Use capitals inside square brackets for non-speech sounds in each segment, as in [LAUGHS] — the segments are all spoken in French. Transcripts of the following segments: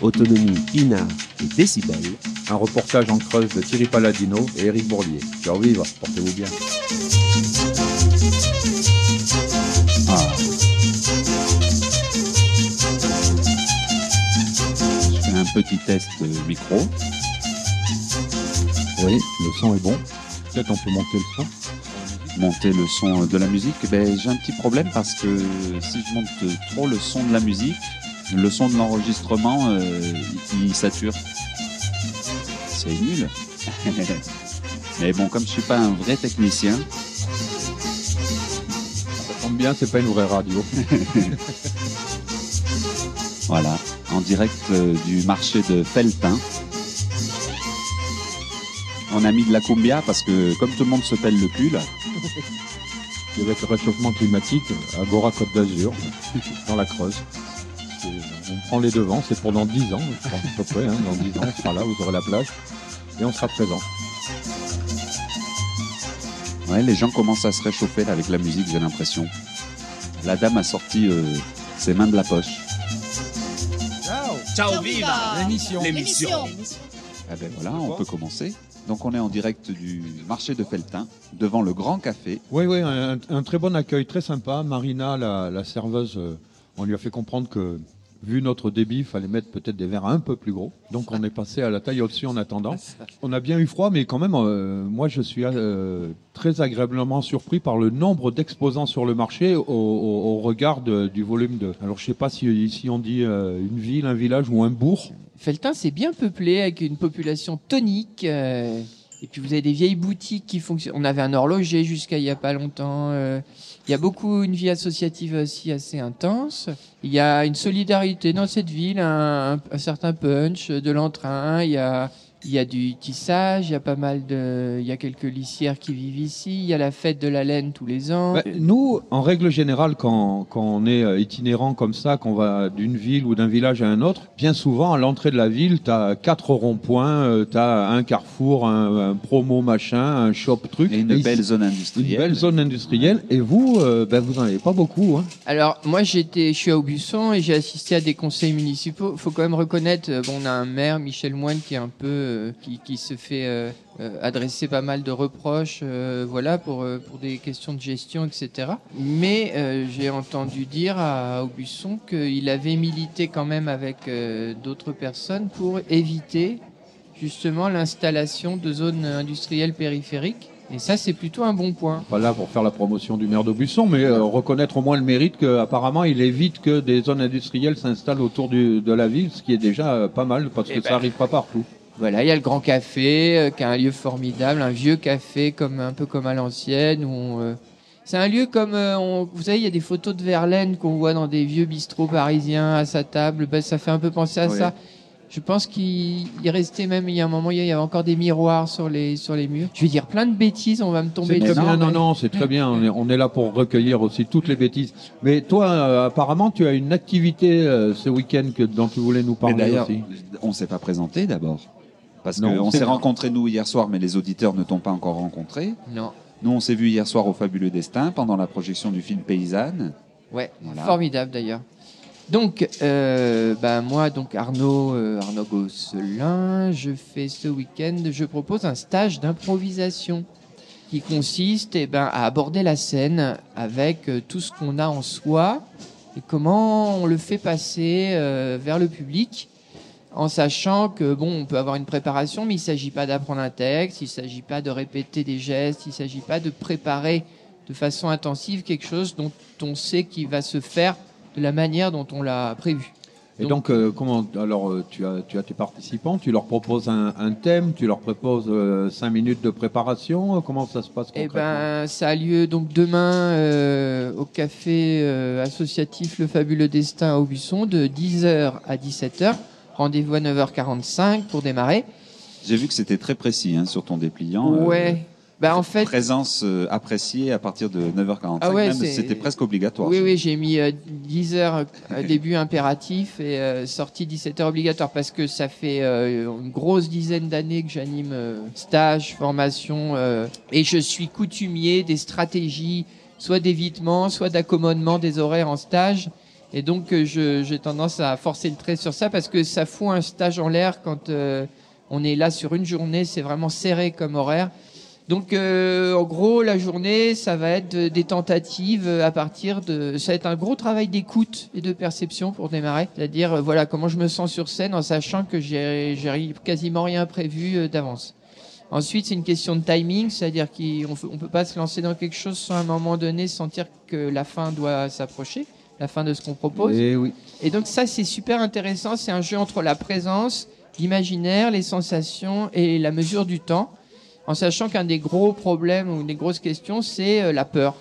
Autonomie, INA et Décibel. Un reportage en creuse de Thierry Palladino et Éric Bourlier. Ciao vivre, portez-vous bien. Ah. Je fais un petit test micro. Oui, le son est bon. Peut-être on peut monter le son. Monter le son de la musique, ben, j'ai un petit problème parce que si je monte trop le son de la musique, le son de l'enregistrement, euh, il, sature. C'est nul. [LAUGHS] Mais bon, comme je suis pas un vrai technicien, Ça tombe bien, c'est pas une vraie radio. [LAUGHS] voilà, en direct euh, du marché de Feltin. On a mis de la cumbia parce que comme tout le monde se pèle le cul là, avec le réchauffement climatique, Agora Côte d'Azur, [LAUGHS] dans la Creuse. On prend les devants, c'est pour dans 10 ans, je pense à peu près. hein. Dans 10 ans, on sera là, vous aurez la plage. Et on sera présent. ouais, les gens commencent à se réchauffer là, avec la musique, j'ai l'impression. La dame a sorti euh, ses mains de la poche. Ciao viva L'émission. L'émission Ah ben voilà, on peut commencer. Donc on est en direct du marché de Feltin, devant le Grand Café. Oui, oui, un, un très bon accueil, très sympa. Marina, la, la serveuse, euh, on lui a fait comprendre que, vu notre débit, il fallait mettre peut-être des verres un peu plus gros. Donc on est passé à la taille au-dessus en attendant. On a bien eu froid, mais quand même, euh, moi je suis euh, très agréablement surpris par le nombre d'exposants sur le marché au, regard du volume de. Alors je sais pas si ici on dit euh, une ville, un village ou un bourg. Feltin, c'est bien peuplé avec une population tonique. et puis vous avez des vieilles boutiques qui fonctionnent. On avait un horloger jusqu'à il y a pas longtemps. Il y a beaucoup une vie associative aussi assez intense. Il y a une solidarité dans cette ville, un, certain punch, de l'entrain. Il y a il y a du tissage, il y a pas mal de, il y a quelques lissières qui vivent ici. Il y a la fête de la laine tous les ans. Bah, nous, en règle générale, quand, quand on est euh, itinérant comme ça, qu'on va d'une ville ou d'un village à un autre, bien souvent, à l'entrée de la ville, tu as quatre ronds-points, tu as un carrefour, un, un promo machin, un shop truc. Et une belle zone une industrielle. belle zone industrielle. Et vous, euh, ben, vous n'en avez pas beaucoup. Hein. Alors moi j'étais, je suis à Aubusson et j'ai assisté à des conseils municipaux. Faut quand même reconnaître, euh, bon on a un maire Michel Moine qui est un peu, euh, qui, qui se fait euh, euh, adresser pas mal de reproches, voilà pour pour des questions de gestion etc. Mais j'ai entendu dire à Aubusson qu'il avait milité quand même avec d'autres personnes pour éviter justement l'installation de zones industrielles périphériques. Et ça c'est plutôt un bon point. Pas là pour faire la promotion du maire d'Aubusson, mais euh, reconnaître au moins le mérite qu'apparemment il évite que des zones industrielles s'installent autour du- de la ville, ce qui est déjà euh, pas mal parce Eh que ben. ça arrive pas partout. Voilà, il y a le Grand Café, euh, qui est un lieu formidable, un vieux café comme un peu comme à l'ancienne. où on, euh, C'est un lieu comme, euh, on- vous savez, il y a des photos de Verlaine qu'on voit dans des vieux bistrots parisiens à sa table. Ben, ça fait un peu penser à Oui. ça. Je pense qu'il il restait même, il y a un moment, il y avait encore des miroirs sur les, sur les murs. Je vais dire plein de bêtises, on va me tomber dessus. non, mais- non, c'est très bien. On est, on est là pour recueillir aussi toutes les bêtises. Mais toi, euh, apparemment, tu as une activité euh, ce week-end que dont tu voulais nous parler aussi. on s'est pas présenté d'abord. Parce qu'on s'est [LAUGHS] rencontrés nous hier soir, mais les auditeurs ne t'ont pas encore rencontré. Non. Nous, on s'est vu hier soir au Fabuleux Destin pendant la projection du film Paysanne. Ouais, Voilà. formidable d'ailleurs. Donc, euh, bah, moi, donc Arnaud, euh, Arnaud Gosselin, je fais ce week-end, je propose un stage d'improvisation qui consiste eh ben, à aborder la scène avec euh, tout ce qu'on a en soi et comment on le fait passer vers le public en sachant que bon, on peut avoir une préparation, mais il s'agit pas d'apprendre un texte, il s'agit pas de répéter des gestes, il s'agit pas de préparer de façon intensive quelque chose dont on sait qu'il va se faire de la manière dont on l'a prévu. Et donc, euh, comment Alors, euh, tu as, tu as tes participants, tu leur proposes un, un thème, tu leur proposes euh, cinq minutes de préparation. Comment ça se passe Eh ben, ça a lieu donc demain euh, au café associatif Le Fabuleux Destin à Aubusson de 10h à 17h. Rendez-vous à 9h45 pour démarrer. J'ai vu que c'était très précis hein, sur ton dépliant. euh, ouais. Bah en fait, Présence euh, appréciée à partir de 9h45. Ah ouais, c'était presque obligatoire. Oui, oui, j'ai mis euh, 10 heures euh, [LAUGHS] début impératif et euh, sortie 17 heures obligatoire parce que ça fait euh, une grosse dizaine d'années que j'anime euh, stage, formation euh, et je suis coutumier des stratégies soit d'évitement, soit d'accommodement des horaires en stage. Et donc, euh, j'ai tendance à forcer le trait sur ça parce que ça fout un stage en l'air quand euh, on est là sur une journée. C'est vraiment serré comme horaire. Donc, euh, en gros, la journée, ça va être de- des tentatives euh, à partir de. Ça va être un gros travail d'écoute et de perception pour démarrer. C'est-à-dire, euh, voilà, comment je me sens sur scène en sachant que j'ai quasiment rien prévu d'avance. Ensuite, c'est une question de timing, c'est-à-dire qu'on ne peut pas se lancer dans quelque chose sans à un moment donné sentir que la fin doit s'approcher, la fin de ce qu'on propose. Et oui. Et donc ça, c'est super intéressant. C'est un jeu entre la présence, l'imaginaire, les sensations et la mesure du temps, en sachant qu'un des gros problèmes ou des grosses questions, c'est euh, la peur.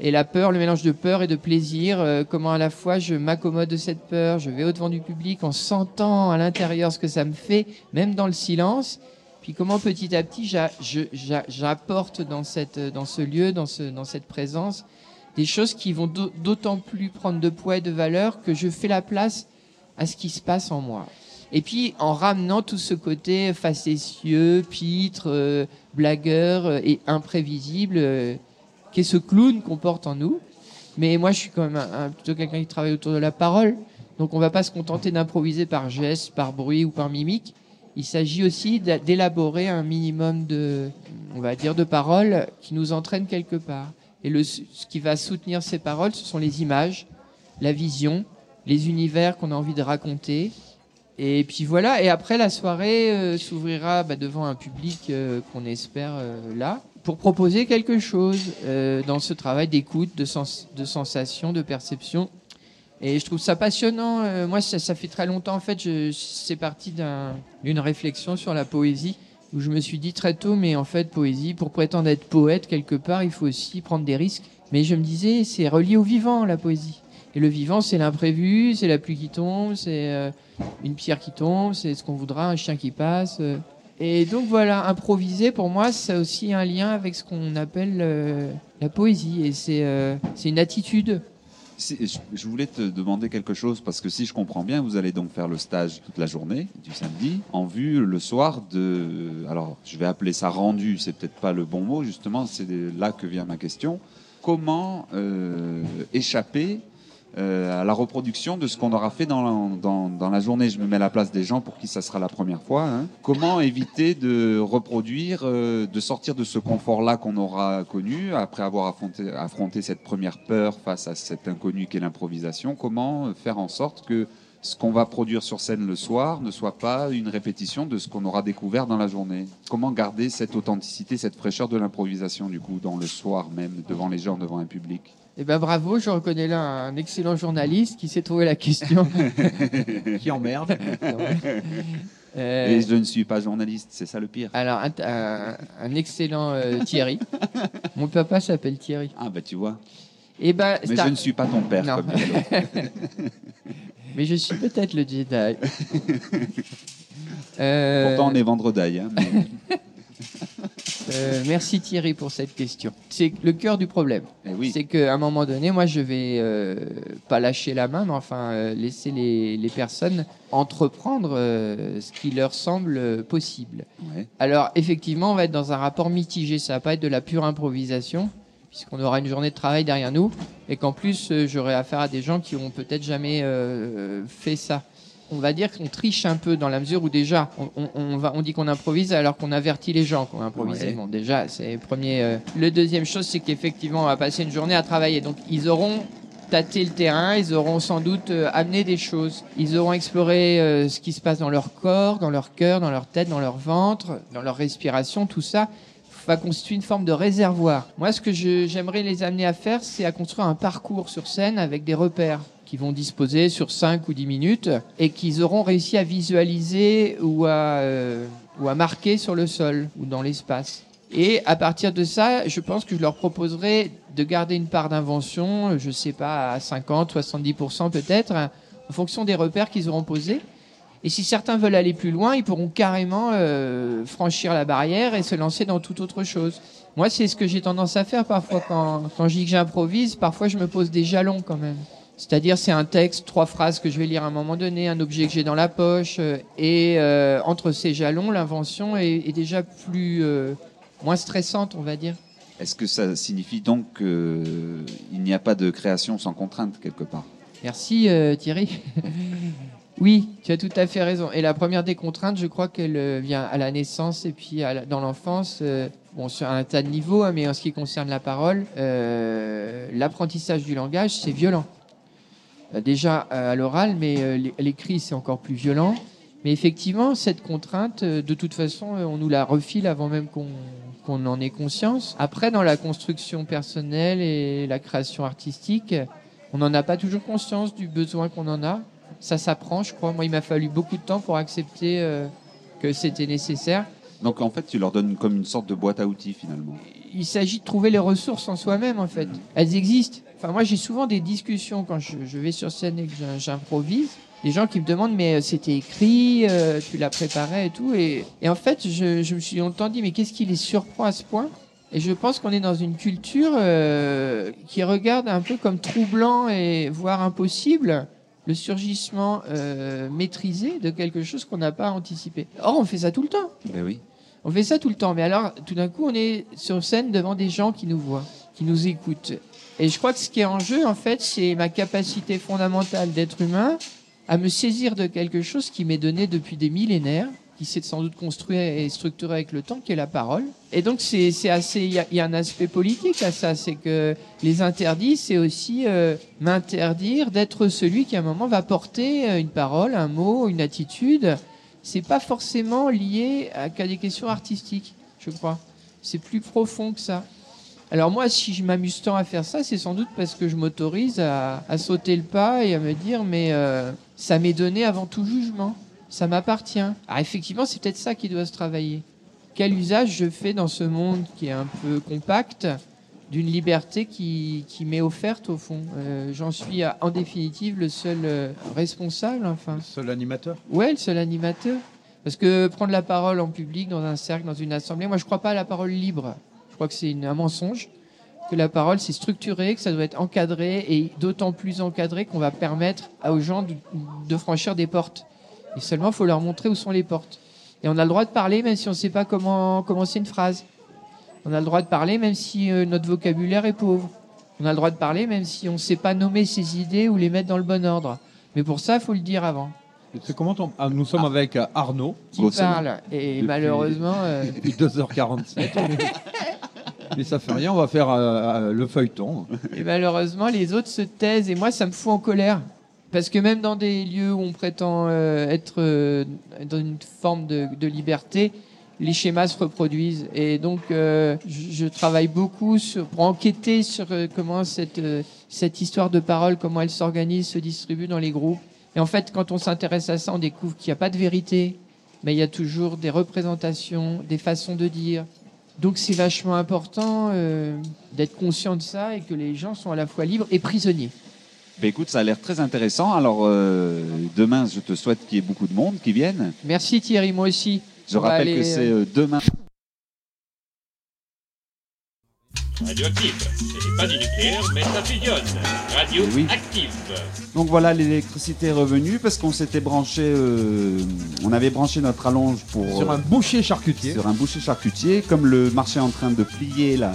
Et la peur, le mélange de peur et de plaisir, euh, comment à la fois je m'accommode de cette peur, je vais au-devant du public en sentant à l'intérieur ce que ça me fait, même dans le silence, puis comment petit à petit j'apporte dans, cette, dans ce lieu, dans, ce, dans cette présence, des choses qui vont d'au- d'autant plus prendre de poids et de valeur que je fais la place à ce qui se passe en moi. Et puis en ramenant tout ce côté facétieux, pitre, euh, blagueur euh, et imprévisible, euh, qu'est ce clown qu'on porte en nous. Mais moi, je suis quand même un, plutôt quelqu'un qui travaille autour de la parole. Donc on va pas se contenter d'improviser par geste, par bruit ou par mimique. Il s'agit aussi d'élaborer un minimum de, on va dire, de paroles qui nous entraînent quelque part. Et ce qui va soutenir ces paroles, ce sont les images, la vision, les univers qu'on a envie de raconter. Et puis voilà, et après la soirée euh, s'ouvrira bah, devant un public euh, qu'on espère euh, là, pour proposer quelque chose dans ce travail d'écoute, de, de sensation, de perception. Et je trouve ça passionnant. Moi, ça, fait très longtemps, en fait, c'est parti d'un- d'une réflexion sur la poésie, où je me suis dit très tôt, mais en fait, poésie, pour prétendre être poète quelque part, il faut aussi prendre des risques. Mais je me disais, c'est relié au vivant, la poésie. Et le vivant, c'est l'imprévu, c'est la pluie qui tombe, c'est euh, une pierre qui tombe, c'est ce qu'on voudra, un chien qui passe. euh. Et donc voilà, improviser, pour moi, c'est aussi un lien avec ce qu'on appelle euh, la poésie. Et c'est c'est une attitude. C'est- Je voulais te demander quelque chose parce que si je comprends bien, vous allez donc faire le stage toute la journée du samedi en vue le soir de. Alors, je vais appeler ça rendu. C'est peut-être pas le bon mot justement. C'est là que vient ma question. Comment euh, échapper euh, à la reproduction de ce qu'on aura fait dans la, dans, la journée Je me mets à la place des gens pour qui ça sera la première fois. hein. Comment éviter de reproduire, euh, de sortir de ce confort-là qu'on aura connu après avoir affronté, affronté cette première peur face à cet inconnu qu'est l'improvisation? Comment faire en sorte que ce qu'on va produire sur scène le soir ne soit pas une répétition de ce qu'on aura découvert dans la journée? Comment garder cette authenticité, cette fraîcheur de l'improvisation du coup dans le soir même, devant les gens, devant un public? Eh ben bravo, je reconnais là un excellent journaliste qui s'est trouvé la question. [LAUGHS] Qui emmerde. [LAUGHS] Euh, Et je ne suis pas journaliste, c'est ça le pire. alors, un, un- un excellent euh, Thierry. Mon papa s'appelle Thierry. Ah bah tu vois. Et ben, Mais je ne suis pas ton père Non. comme [LAUGHS] mais je suis peut-être le Jedi. Euh, Pourtant on est vendredi. Hein, mais- euh, merci Thierry pour cette question. C'est le cœur du problème. Eh oui. C'est qu'à un moment donné, moi, je vais euh, pas lâcher la main, mais enfin euh, laisser les, les personnes entreprendre ce qui leur semble possible. Ouais. Alors, effectivement, on va être dans un rapport mitigé. Ça va pas être de la pure improvisation, puisqu'on aura une journée de travail derrière nous, et qu'en plus, j'aurai affaire à des gens qui ont peut-être jamais fait ça. On va dire qu'on triche un peu dans la mesure où déjà, on, on- on va, on dit qu'on improvise alors qu'on avertit les gens qu'on improvise. Ouais. Bon, déjà, c'est le premier. euh. Le deuxième chose, c'est qu'effectivement, on va passer une journée à travailler. Donc, ils auront tâté le terrain, ils auront sans doute euh, amené des choses. Ils auront exploré euh, ce qui se passe dans leur corps, dans leur cœur, dans leur tête, dans leur ventre, dans leur respiration, tout ça va constituer une forme de réservoir. Moi, ce que j'aimerais les amener à faire, c'est à construire un parcours sur scène avec des repères qui vont disposer sur 5 ou 10 minutes et qu'ils auront réussi à visualiser ou à, euh, ou à marquer sur le sol ou dans l'espace. Et à partir de ça, je pense que je leur proposerai de garder une part d'invention, je sais pas, à 50, 70% peut-être, en fonction des repères qu'ils auront posés. Et si certains veulent aller plus loin, ils pourront carrément euh, franchir la barrière et se lancer dans toute autre chose. Moi, c'est ce que j'ai tendance à faire parfois quand, quand je dis que j'improvise. Parfois, je me pose des jalons quand même. C'est-à-dire, c'est un texte, trois phrases que je vais lire à un moment donné, un objet que j'ai dans la poche. euh, et euh, entre ces jalons, l'invention est, est déjà plus euh, moins stressante, on va dire. Est-ce que ça signifie donc qu'il n'y a pas de création sans contrainte quelque part? Merci Thierry. [LAUGHS] oui, tu as tout à fait raison. Et la première des contraintes, je crois qu'elle vient à la naissance et puis à la- dans l'enfance. bon, sur un tas de niveaux, hein, mais en ce qui concerne la parole, euh, l'apprentissage du langage, c'est violent. Euh, déjà euh, à l'oral, mais euh, l'é- l'écrit, c'est encore plus violent. Mais effectivement, cette contrainte, de toute façon, on nous la refile avant même qu'on en ait conscience. Après, dans la construction personnelle et la création artistique, on n'en a pas toujours conscience du besoin qu'on en a. Ça s'apprend, je crois. Moi, il m'a fallu beaucoup de temps pour accepter que c'était nécessaire. Donc en fait, tu leur donnes comme une sorte de boîte à outils finalement. Il s'agit de trouver les ressources en soi-même, en fait. Elles existent. Enfin, moi, j'ai souvent des discussions quand je, je vais sur scène et que j'im- j'improvise. Des gens qui me demandent, mais euh, c'était écrit, euh, tu l'as préparé et tout. Et, et en fait, je, je me suis longtemps dit, mais qu'est-ce qui les surprend à ce point? Et je pense qu'on est dans une culture euh, qui regarde un peu comme troublant et voire impossible le surgissement euh, maîtrisé de quelque chose qu'on n'a pas anticipé. Or, on fait ça tout le temps. Ben oui. On fait ça tout le temps, mais alors tout d'un coup, on est sur scène devant des gens qui nous voient, qui nous écoutent. Et je crois que ce qui est en jeu, en fait, c'est ma capacité fondamentale d'être humain à me saisir de quelque chose qui m'est donné depuis des millénaires, qui s'est sans doute construit et structuré avec le temps, qui est la parole. Et donc, c'est assez. Il y, a- un aspect politique à ça, c'est que les interdits, c'est aussi euh, m'interdire d'être celui qui, à un moment, va porter euh, une parole, un mot, une attitude c'est pas forcément lié à, des questions artistiques, je crois. C'est plus profond que ça. Alors moi, si je m'amuse tant à faire ça, c'est sans doute parce que je m'autorise à, à sauter le pas et à me dire, mais euh, ça m'est donné avant tout jugement. Ça m'appartient. Alors effectivement, c'est peut-être ça qui doit se travailler. Quel usage je fais dans ce monde qui est un peu compact d'une liberté qui, qui m'est offerte au fond? Euh, J'en suis à- en définitive le seul euh, responsable, enfin. Seul animateur? Ouais, le seul animateur. Parce que prendre la parole en public, dans un cercle, dans une assemblée, moi je crois pas à la parole libre. Je crois que c'est un mensonge. Que la parole c'est structuré, que ça doit être encadré et d'autant plus encadré qu'on va permettre aux gens de, de franchir des portes. Et seulement, il faut leur montrer où sont les portes. Et on a le droit de parler même si on ne sait pas comment commencer une phrase. On a le droit de parler même si euh, notre vocabulaire est pauvre. On a le droit de parler même si on ne sait pas nommer ses idées ou les mettre dans le bon ordre. Mais pour ça, il faut le dire avant. C'est comment ah, Nous sommes avec euh, Arnaud Qui parle. Et Depuis- malheureusement, euh, [LAUGHS] depuis 2h47. [LAUGHS] Mais ça fait rien, on va faire euh, le feuilleton. et malheureusement, les autres se taisent. Et moi, ça me fout en colère. Parce que même dans des lieux où on prétend euh, être euh, dans une forme de, de liberté, les schémas se reproduisent. Et donc, je, je travaille beaucoup sur, pour enquêter sur comment cette, cette histoire de parole, comment elle s'organise, se distribue dans les groupes. Et en fait, quand on s'intéresse à ça, on découvre qu'il n'y a pas de vérité, mais il y a toujours des représentations, des façons de dire. Donc, c'est vachement important euh, d'être conscient de ça et que les gens sont à la fois libres et prisonniers. Ben écoute, ça a l'air très intéressant. Alors euh, demain, je te souhaite qu'il y ait beaucoup de monde qui viennent. Merci Thierry, moi aussi. Je On rappelle aller, que c'est euh, demain. Radioactive. Ce n'est pas du nucléaire, mais ça fusionne. Radioactive. Donc voilà, l'électricité est revenue parce qu'on s'était branché, euh, on avait branché notre allonge pour Sur un boucher charcutier. sur un boucher charcutier. Comme le marché est en train de plier là,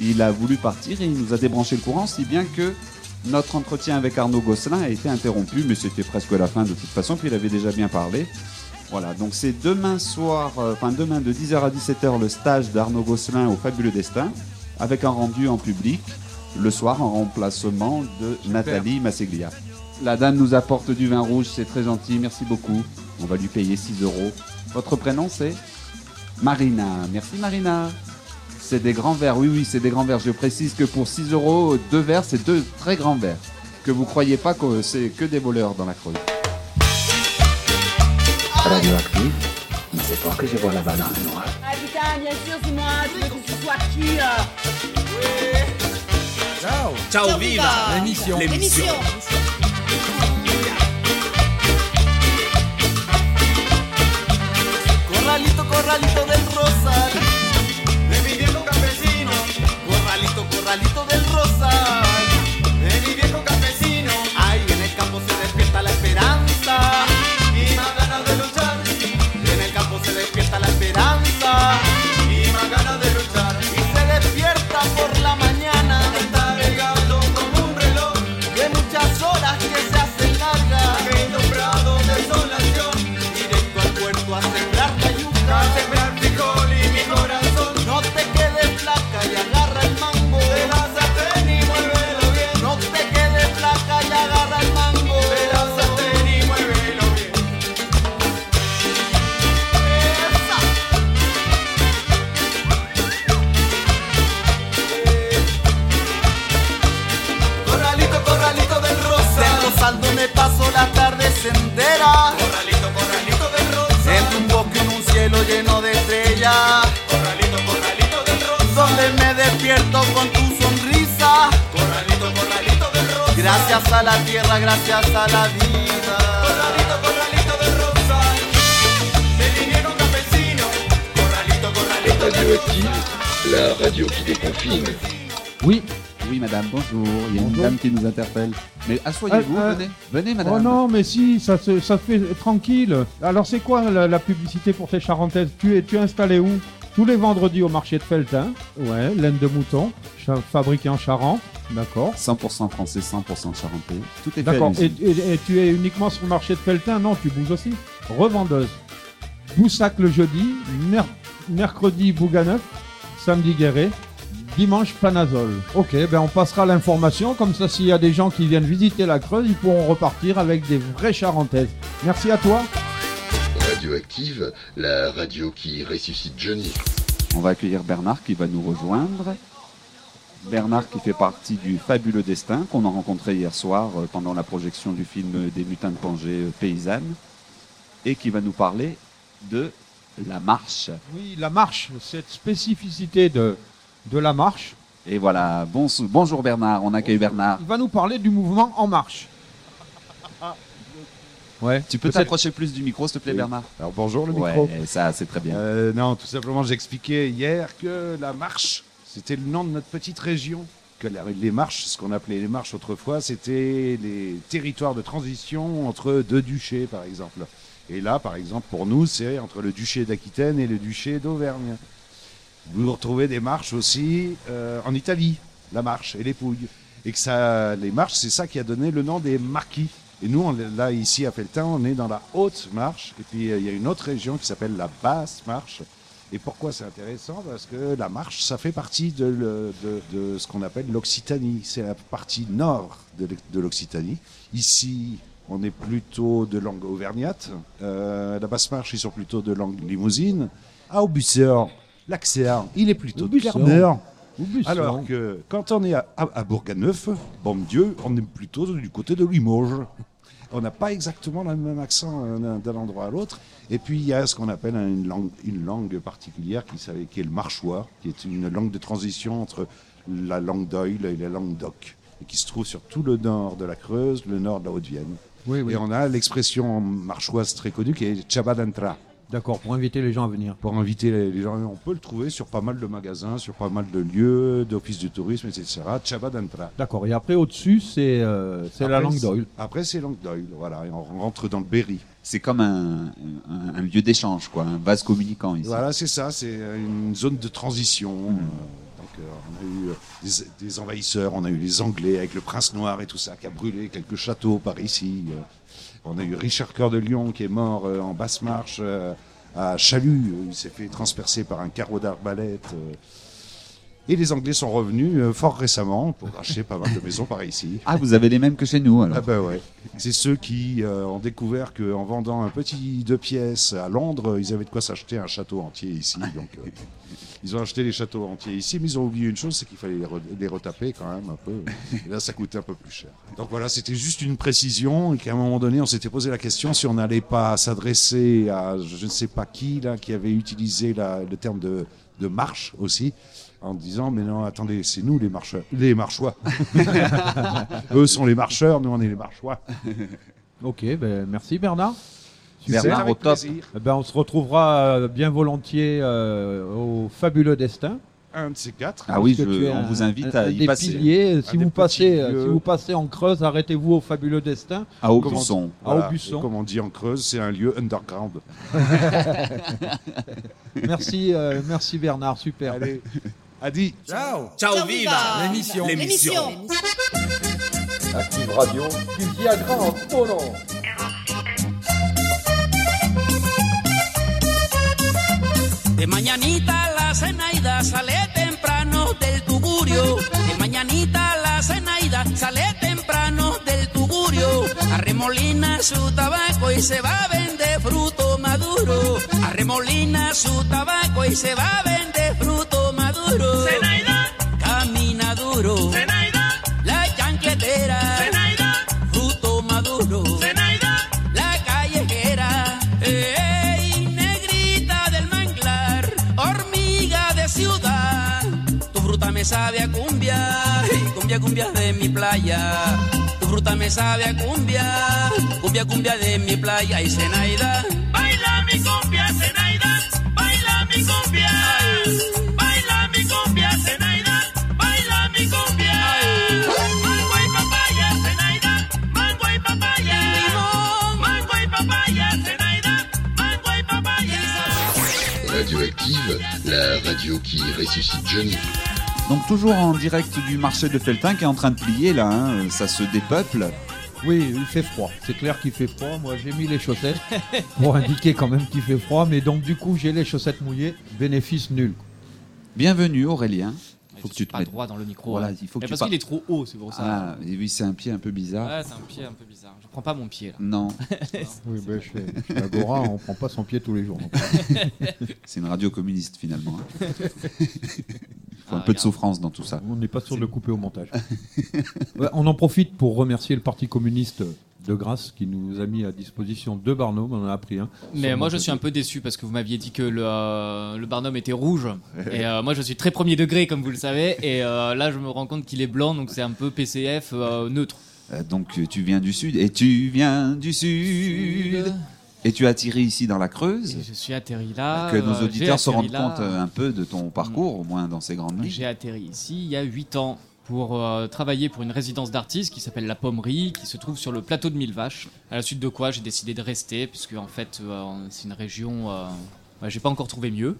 il a voulu partir et il nous a débranché le courant, si bien que notre entretien avec Arnaud Gosselin a été interrompu, mais c'était presque la fin de toute façon, puis il avait déjà bien parlé. Voilà, donc c'est demain soir, euh, enfin demain de 10h à 17h le stage d'Arnaud Gosselin au Fabuleux Destin, avec un rendu en public, le soir en remplacement de Nathalie Masseglia. La dame nous apporte du vin rouge, c'est très gentil, merci beaucoup. On va lui payer 6 euros. Votre prénom c'est Marina. Merci Marina. C'est des grands verres, oui, oui, c'est des grands verres. Je précise que pour 6 euros, deux verres, c'est deux très grands verres. Que vous croyez pas que c'est que des voleurs dans la Creuse. Radioactive, c'est toi que je vois là-bas dans le noir. Ah putain, bien sûr, c'est moi, soit qui là Ciao, viva. L'émission L'émission Corralito, corralito del rosal. De mi viejo campesino. Corralito, corralito del rosal. De mi viejo campesino gracias a la vida. Corralito, corralito de rosal, me vine con campesino. Corralito, corralito de Radioactive, la radio qui déconfine. Oui. Oui, madame, bonjour. Il y a une Bonjour. dame qui nous interpelle. Mais asseyez-vous, Euh, euh, venez. Venez, madame. Oh non, mais si, ça se, ça se fait tranquille. Alors c'est quoi la, la publicité pour tes charentaises? Tu es, tu es installé où? Tous les vendredis au marché de Feltin. Ouais, laine de mouton, fabriquée en Charente. D'accord. 100% français, 100% charentais. Tout est fait D'accord. Et, l'usine. et- et tu es uniquement sur le marché de Feltin? Non, tu bouges aussi. Revendeuse. Boussac le jeudi, mer- mercredi Bouganeuf, samedi Guéret, dimanche Panazol. Ok, ben on passera l'information, comme ça s'il y a des gens qui viennent visiter la Creuse, ils pourront repartir avec des vraies charentaises. Merci à toi. Radioactive, la radio qui ressuscite Johnny. On va accueillir Bernard qui va nous rejoindre. Bernard qui fait partie du Fabuleux Destin qu'on a rencontré hier soir euh, pendant la projection du film des lutins de Pangée euh, paysanne et qui va nous parler de la marche. Oui, la marche, cette spécificité de, de la marche, Et voilà, bon, bonjour Bernard, on accueille Bernard. il va nous parler du mouvement En Marche. Ouais, Tu peux t'approcher plus du micro s'il te plaît Oui. Bernard Alors bonjour le Ouais, micro. ça c'est très bien. Euh, non, tout simplement, j'expliquais hier que la marche, c'était le nom de notre petite région. Que les marches, ce qu'on appelait les marches autrefois, c'était les territoires de transition entre deux duchés, par exemple. Et là, par exemple, pour nous, c'est entre le duché d'Aquitaine et le duché d'Auvergne. Vous retrouvez des marches aussi euh, en Italie, la marche et les pouilles. Et que ça, les marches, c'est ça qui a donné le nom des marquis. Et nous, on, là, ici à Feltin, on est dans la haute marche. Et puis, euh, il y a une autre région qui s'appelle la basse marche. Et pourquoi c'est intéressant? Parce que la marche, ça fait partie de, le- de- de ce qu'on appelle l'Occitanie. C'est la partie nord de l'Oc- de l'Occitanie. Ici, on est plutôt de langue auvergnate. Euh, la basse marche, ils sont plutôt de langue limousine. À Aubusson, l'accent, il est plutôt de. Aubusson. Alors que quand on est à, à, à Bourganeuf, bon Dieu, on est plutôt du côté de Limoges. On n'a pas exactement le même accent euh, d'un endroit à l'autre. Et puis il y a ce qu'on appelle une langue, une langue particulière qui, qui est le marchois, qui est une langue de transition entre la langue d'Oil et la langue d'Oc, et qui se trouve sur tout le nord de la Creuse, le nord de la Haute-Vienne. Oui, oui. Et on a l'expression marchoise très connue qui est Chabadantra. D'accord, pour inviter les gens à venir. Pour inviter les gens, on peut le trouver sur pas mal de magasins, sur pas mal de lieux, d'offices de tourisme, etc. Chabadantra. D'accord, et après au-dessus, c'est euh, c'est la langue d'Oil. Après, c'est langue d'Oil, voilà. Et on rentre dans le Berry. C'est comme un, un- un lieu d'échange, quoi, un vase communicant ici. Voilà, c'est ça. C'est une zone de transition. Euh, donc, euh, on a eu euh, des, des envahisseurs, on a eu les Anglais avec le Prince Noir et tout ça, qui a brûlé quelques châteaux par ici. Euh, on a eu Richard Cœur de Lion qui est mort euh, en basse marche euh, à Chalut. Il s'est fait transpercer par un carreau d'arbalète. Et les Anglais sont revenus euh, fort récemment pour racheter pas mal de maisons par ici. [LAUGHS] Ah, vous avez les mêmes que chez nous alors Ah bah ouais. C'est ceux qui euh, ont découvert qu'en vendant un petit deux pièces à Londres, ils avaient de quoi s'acheter un château entier ici. Donc euh, ils ont acheté les châteaux entiers ici, mais ils ont oublié une chose, c'est qu'il fallait les, re- les retaper quand même un peu. Et [LAUGHS] là, ça coûtait un peu plus cher. Donc voilà, c'était juste une précision et qu'à un moment donné, on s'était posé la question si on n'allait pas s'adresser à je ne sais pas qui là qui avait utilisé la- le terme de, de marche aussi. En disant, mais non, attendez, c'est nous les marcheurs, les marchois. [LAUGHS] Eux sont les marcheurs, nous on est les marchois. Ok, ben, merci Bernard. Super, Bernard au top. plaisir. Eh ben, on se retrouvera euh, bien volontiers euh, au Fabuleux Destin. Un de ces quatre. Ah oui, je- on un- vous invite un- à y des passer. piliers. Si vous, passez, euh, lieux. si vous passez en Creuse, arrêtez-vous au Fabuleux Destin. À Aubusson. À. Aubusson. Comme on dit en Creuse, c'est un lieu underground. [LAUGHS] Merci, euh, merci Bernard, super. Allez, Adi. Ciao. Ciao viva. L'émission. L'émission. Active Radio, Du Viagra en polo. De mañanita la cenaida sale temprano del tugurio. De mañanita la cenaida sale temprano del tugurio. Arremolina su tabaco y se va a vender fruto maduro. Arremolina su tabaco y se va a vender fruto maduro. Zenaida. Camina duro. Zenaida. La chancletera. Zenaida. Fruto maduro. Zenaida. La callejera. Ey, negrita del manglar, hormiga de ciudad. Tu fruta me sabe a cumbia, cumbia, cumbia de mi playa. Tu fruta me sabe a cumbia, cumbia, cumbia de mi playa y Zenaida. Baila mi cumbia, Zenaida, baila mi cumbia. La radio qui ressuscite Johnny. Donc toujours en direct du marché de Feltin qui est en train de plier là, hein, ça se dépeuple. Oui, il fait froid. C'est clair qu'il fait froid. Moi, j'ai mis les chaussettes pour indiquer quand même qu'il fait froid. Mais donc, du coup, j'ai les chaussettes mouillées. Bénéfice nul. Bienvenue Aurélien. Faut que tu te pas mettes droit dans le micro. Voilà, hein. il faut que Mais tu parce par- qu'il est trop haut, c'est pour ça. Ah, et oui, c'est un pied un peu bizarre. Ouais, c'est un pied un peu bizarre. Je prends pas mon pied là. Non, [LAUGHS] Oui, ben, chez, chez Agora, on prend pas son pied tous les jours. [LAUGHS] c'est une radio communiste finalement. hein. [LAUGHS] Faut un Ah, peu de souffrance dans tout ça. On n'est pas sûr de le couper au montage. Ouais, on en profite pour remercier le Parti communiste de Grasse qui nous a mis à disposition deux Barnum. On en a pris un. Mais moi, je suis un peu déçu parce que vous m'aviez dit que le, euh, le Barnum était rouge. et euh, moi, je suis très premier degré, comme vous le savez. Et euh, là, je me rends compte qu'il est blanc, donc c'est un peu PCF euh, neutre. Euh, donc tu viens du sud et tu viens du sud et tu as atterri ici dans la Creuse. Et je suis atterri là. que nos auditeurs se rendent là. compte un peu de ton parcours, au moins dans ces grandes lignes. J'ai atterri ici il y a 8 ans pour euh, travailler pour une résidence d'artistes qui s'appelle La Pommerie, qui se trouve sur le plateau de Mille Vaches. À la suite de quoi, j'ai décidé de rester, puisque en fait, euh, c'est une région. Euh, j'ai pas encore trouvé mieux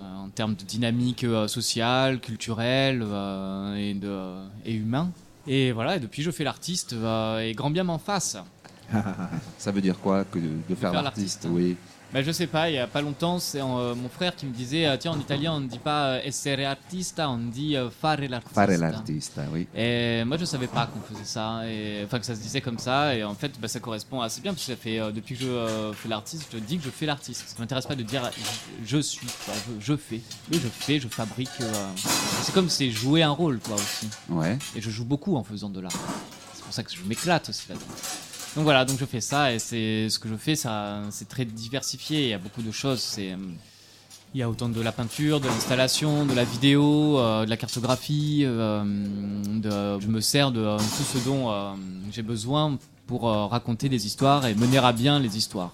euh, en termes de dynamique euh, sociale, culturelle euh, et, de, et humain. Et voilà, et depuis je fais l'artiste et grand bien m'en fasse. [LAUGHS] Ça veut dire quoi que de, de faire faire l'artiste? l'artiste. Oui. Bah, je sais pas, il y a pas longtemps, c'est euh, mon frère qui me disait euh, tiens, en italien, on ne dit pas euh, essere artista, on dit fare l'artista. Fare l'artiste, oui. Et moi, je savais pas qu'on faisait ça, enfin que ça se disait comme ça, et en fait, bah, ça correspond assez bien, parce que ça fait, euh, depuis que je fais l'artiste, je dis que je fais l'artiste. Ça m'intéresse pas de dire je, je suis, je, je fais. Oui, je fais, je fabrique. c'est comme c'est jouer un rôle, quoi, aussi. Ouais. Et je joue beaucoup en faisant de l'art. C'est pour ça que je m'éclate aussi là-dedans. Donc voilà, donc je fais ça et c'est ce que je fais, ça, c'est très diversifié. Il y a beaucoup de choses. Euh, il y a autant de la peinture, de l'installation, de la vidéo, euh, de la cartographie. euh, je me sers de tout ce dont j'ai besoin pour raconter des histoires et mener à bien les histoires.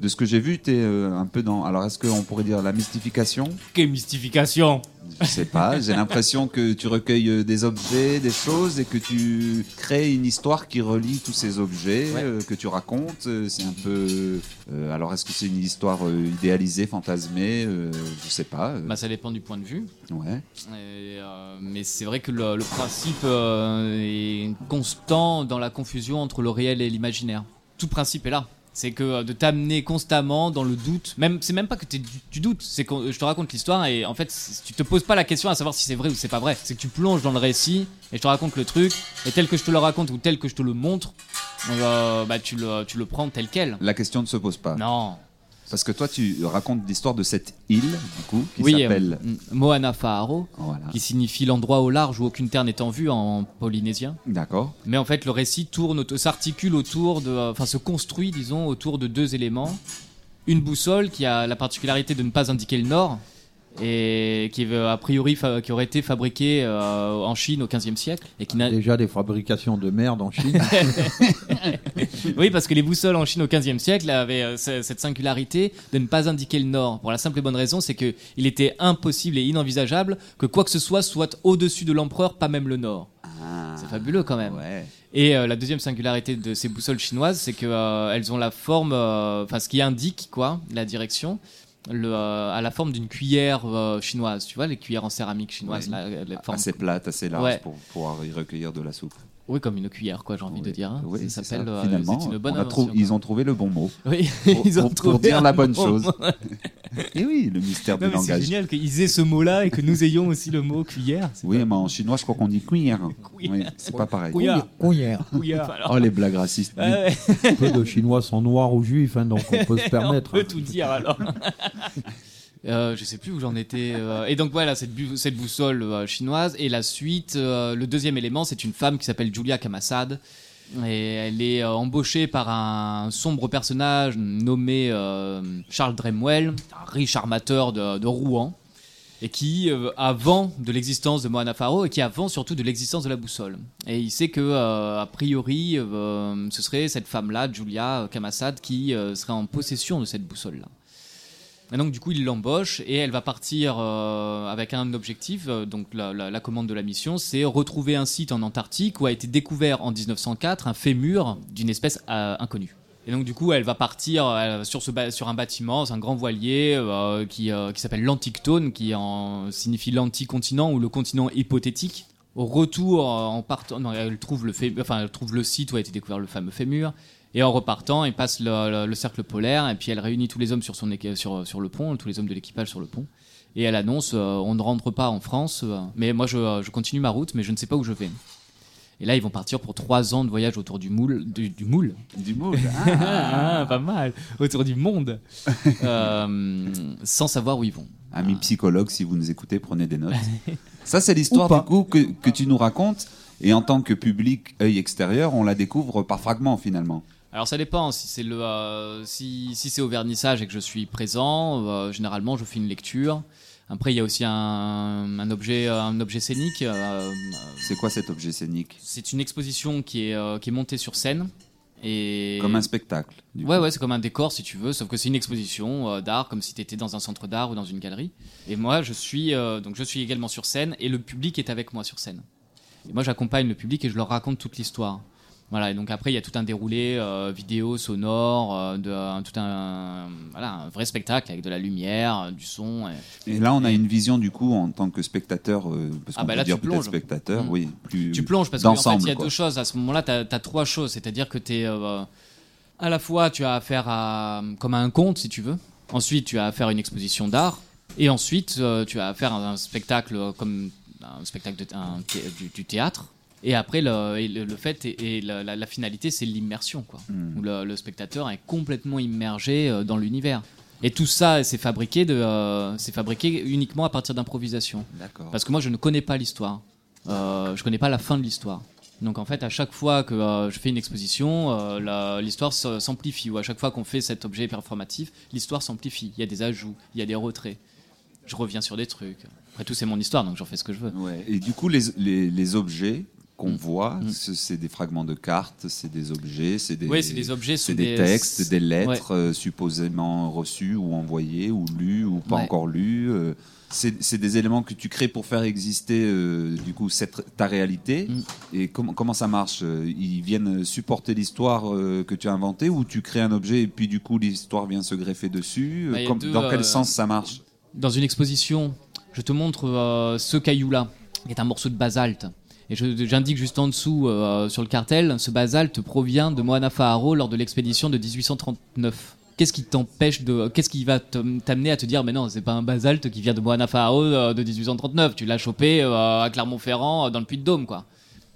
De ce que j'ai vu, tu es un peu dans. Alors, est-ce qu'on pourrait dire la mystification? Quelle mystification? Je sais pas. J'ai l'impression que tu recueilles euh, des objets, des choses, et que tu crées une histoire qui relie tous ces objets Ouais. euh, que tu racontes. Euh, C'est un peu. euh, alors, est-ce que c'est une histoire euh, idéalisée, fantasmée euh, Je sais pas. euh, Bah, ça dépend du point de vue. ouais. Et, euh, mais c'est vrai que le, le principe euh, est constant dans la confusion entre le réel et l'imaginaire. Tout principe est là. C'est que euh, de t'amener constamment dans le doute, même c'est même pas que t'es du, du doute, c'est que je te raconte l'histoire et en fait tu te poses pas la question à savoir si c'est vrai ou c'est pas vrai. C'est que tu plonges dans le récit et je te raconte le truc et tel que je te le raconte ou tel que je te le montre, euh, bah tu le tu le prends tel quel. La question ne se pose pas. Non. Parce que toi, tu racontes l'histoire de cette île, du coup, qui oui, s'appelle. euh, Moana Voilà. qui signifie l'endroit au large où aucune terre n'est en vue en polynésien. D'accord. Mais en fait, le récit tourne, s'articule autour de, euh, enfin, se construit, disons, autour de deux éléments. Une boussole qui a la particularité de ne pas indiquer le nord et qui a priori qui aurait été fabriquée euh, en Chine au 15e siècle et qui n'a Déjà des fabrications de merde en Chine. [LAUGHS] oui, parce que les boussoles en Chine au 15e siècle avaient euh, ce- cette singularité de ne pas indiquer le nord. Pour la simple et bonne raison, c'est que il était impossible et inenvisageable que quoi que ce soit soit au-dessus de l'empereur, pas même le nord. C'est fabuleux quand même. Ouais. Et euh, la deuxième singularité de ces boussoles chinoises, c'est que euh, elles ont la forme, enfin ce qui indique quoi, la direction, le, euh, à la forme d'une cuillère euh, chinoise. Tu vois les cuillères en céramique chinoise, Ouais. la, la forme- Assez plate, assez large Ouais. pour pouvoir y recueillir de la soupe. Oui, comme une cuillère, quoi, j'ai envie de dire. hein. Oui, ça s'appelle. euh, Finalement, c'est une bonne on a trou- invention, ils ont trouvé le bon mot. Oui, Pour- [LAUGHS] ils ont pour- trouvé pour dire la bonne bon chose. Et [LAUGHS] oui, le mystère Non, du mais c'est langage. génial qu'ils aient ce mot-là et que nous ayons aussi le mot cuillère. Oui, mais en chinois, je crois qu'on dit cuillère. Oui, c'est pas pareil. Couillard. Alors, Oh, les blagues racistes. ouais. Peu de Chinois sont noirs ou juifs, hein, donc on peut se [LAUGHS] permettre. On peut tout dire alors. Euh, je sais plus où j'en étais. euh, Et donc voilà, cette, boussole euh, chinoise. Et la suite, le deuxième élément, c'est une femme qui s'appelle Julia Kamassad. Et elle est embauchée par un sombre personnage nommé Charles Dremwell, un riche armateur de, Rouen. et qui, avant de l'existence de Moana Faro, et qui avant surtout de l'existence de la boussole. Et il sait que, a priori, ce serait cette femme-là, Julia Kamassad, qui serait en possession de cette boussole-là. Et donc, du coup, il l'embauche et elle va partir euh, avec un objectif. euh, donc, la, commande de la mission, c'est retrouver un site en Antarctique où a été découvert en 1904 un fémur d'une espèce euh, inconnue. Et donc, du coup, elle va partir sur, un bâtiment, c'est un grand voilier qui, qui s'appelle l'Antictone, qui en, signifie l'anticontinent ou le continent hypothétique. Au retour, en partant, elle trouve le site où a été découvert le fameux fémur. Et en repartant, il passe le, le- le cercle polaire et puis elle réunit tous les hommes sur, son, sur, sur le pont, tous les hommes de l'équipage sur le pont. Et elle annonce euh, on ne rentre pas en France, euh, mais moi je, je continue ma route, mais je ne sais pas où je vais. Et là, ils vont partir pour trois ans de voyage autour du moule. Du, du moule Du moule [LAUGHS] Ah, Pas mal Autour du monde [LAUGHS] Euh, Sans savoir où ils vont. Amis psychologues, si vous nous écoutez, prenez des notes. [LAUGHS] Ça, c'est l'histoire du coup que, que tu nous racontes. Et en tant que public, œil extérieur, on la découvre par fragments finalement. Alors ça dépend, si c'est le euh, si, si c'est au vernissage et que je suis présent, euh, généralement je fais une lecture. Après il y a aussi un, un objet un objet scénique. euh, C'est quoi cet objet scénique? C'est une exposition qui est euh, qui est montée sur scène et Comme un spectacle. du Ouais coup. ouais, c'est comme un décor si tu veux, sauf que c'est une exposition euh, d'art comme si tu étais dans un centre d'art ou dans une galerie. Et moi je suis euh, donc je suis également sur scène et le public est avec moi sur scène. Et moi j'accompagne le public et je leur raconte toute l'histoire. Voilà, et donc après il y a tout un déroulé euh, vidéo, sonore, euh, de, un- tout un, voilà, un vrai spectacle avec de la lumière, euh, du son. Et, Et là, on a une vision du coup en tant que spectateur, euh, parce Ah qu'on bah peut là, dire tu peut-être plonges. spectateur, Mm. oui, plus tu plonges parce qu'en fait d'ensemble, il y a quoi. deux choses. À ce moment-là, tu as, trois choses. C'est-à-dire que tu es. à la fois, tu as affaire à. comme à un conte, si tu veux. Ensuite, tu as affaire à une exposition d'art. Et ensuite, tu as affaire à un spectacle comme un spectacle de, un thé- du, du théâtre. Et après, le, et le, le fait et, et la, la- la finalité, c'est l'immersion, quoi. Mm. Où le, le spectateur est complètement immergé euh, dans l'univers. Et tout ça, c'est fabriqué, de, euh, c'est fabriqué uniquement à partir d'improvisation. D'accord. Parce que moi, je ne connais pas l'histoire. Euh, je connais pas la fin de l'histoire. Donc en fait, à chaque fois que euh, je fais une exposition, euh, la- l'histoire s'amplifie. Ou à chaque fois qu'on fait cet objet performatif, l'histoire s'amplifie. Il y a des ajouts, il y a des retraits. Je reviens sur des trucs. Après tout, c'est mon histoire, donc j'en fais ce que je veux. Ouais. Et du coup, les, les, les objets. Qu'on voit, ce- c'est des fragments de cartes, c'est des objets, c'est des, objets des des- textes, des lettres Ouais. euh, supposément reçues ou envoyées ou lues ou pas Ouais. encore lues. euh, c'est des éléments que tu crées pour faire exister euh, du coup cette, ta réalité. Mm. Et comment comment ça marche Ils viennent supporter l'histoire que tu as inventée ou tu crées un objet et puis du coup l'histoire vient se greffer dessus Bah, Comme- deux, Dans quel sens ça marche? Dans une exposition, je te montre ce caillou-là, qui est un morceau de basalte. Et je- j'indique juste en dessous, euh, sur le cartel, ce basalte provient de Moana Faharo lors de l'expédition de 1839. Qu'est-ce qui t'empêche de. Qu'est-ce qui va te- t'amener à te dire, mais non, c'est pas un basalte qui vient de Moana Faharo euh, de 1839, tu l'as chopé euh, à Clermont-Ferrand, dans le Puy-de-Dôme, quoi.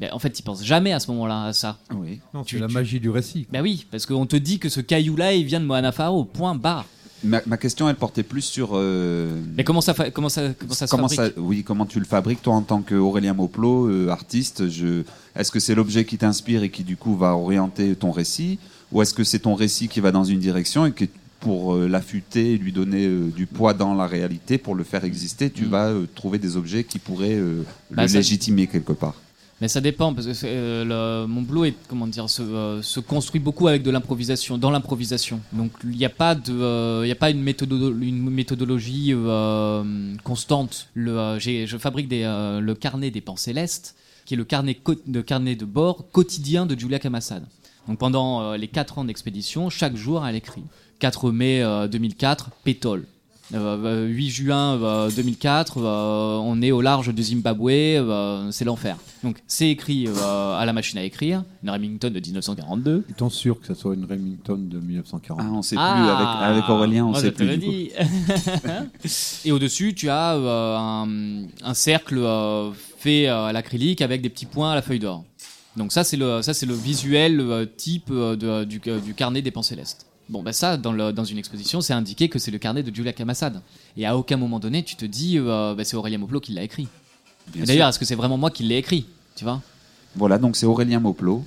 Mais en fait, tu penses jamais à ce moment-là à ça. Oui. Non, Tu- c'est la tu- magie du récit. Bah oui, parce qu'on te dit que ce caillou-là, il vient de Moana Faharo, point barre. Ma, ma question, elle portait plus sur. euh, Mais comment ça, comment ça, comment ça se comment fabrique? Ça, oui, comment tu le fabriques toi en tant qu'Aurélien Mauplot, euh, artiste je, Est-ce que c'est l'objet qui t'inspire et qui du coup va orienter ton récit, ou est-ce que c'est ton récit qui va dans une direction et que pour euh, l'affûter et lui donner euh, du poids dans la réalité, pour le faire exister, tu Mm. vas trouver des objets qui pourraient Bah, le légitimer quelque part? Mais ça dépend parce que euh, mon boulot est comment dire se, euh, se construit beaucoup avec de l'improvisation, dans l'improvisation. Donc il n'y a pas de, euh, il y a pas une, méthodo- une méthodologie euh, constante. Euh, je fabrique euh, le carnet des pensées célestes, qui est le carnet de carnet de bord quotidien de Julia Kamassad. Donc pendant euh, les 4 ans d'expédition, chaque jour elle écrit. 4 mai euh, 2004, pétole. Euh, euh, 8 juin euh, 2004, euh, on est au large du Zimbabwe, euh, c'est l'enfer. Donc c'est écrit euh, à la machine à écrire, une Remington de 1942. Est-on sûr que ça soit une Remington de 1940 Ah, on sait Ah, plus avec, avec Aurélien, on moi, sait je te plus. le dis. [LAUGHS] Et au-dessus, tu as euh, un, un cercle euh, fait à l'acrylique avec des petits points à la feuille d'or. Donc ça, c'est le, ça, c'est le visuel euh, type de- du, du carnet des pensées célestes. Bon, bah ça, dans, le- dans une exposition, c'est indiqué que c'est le carnet de Julia Kamassad. Et à aucun moment donné, tu te dis, euh, bah, c'est Aurélien Mauplot qui l'a écrit. D'ailleurs, est-ce que c'est vraiment moi qui l'ai écrit Tu vois? Voilà, donc c'est Aurélien Mauplot.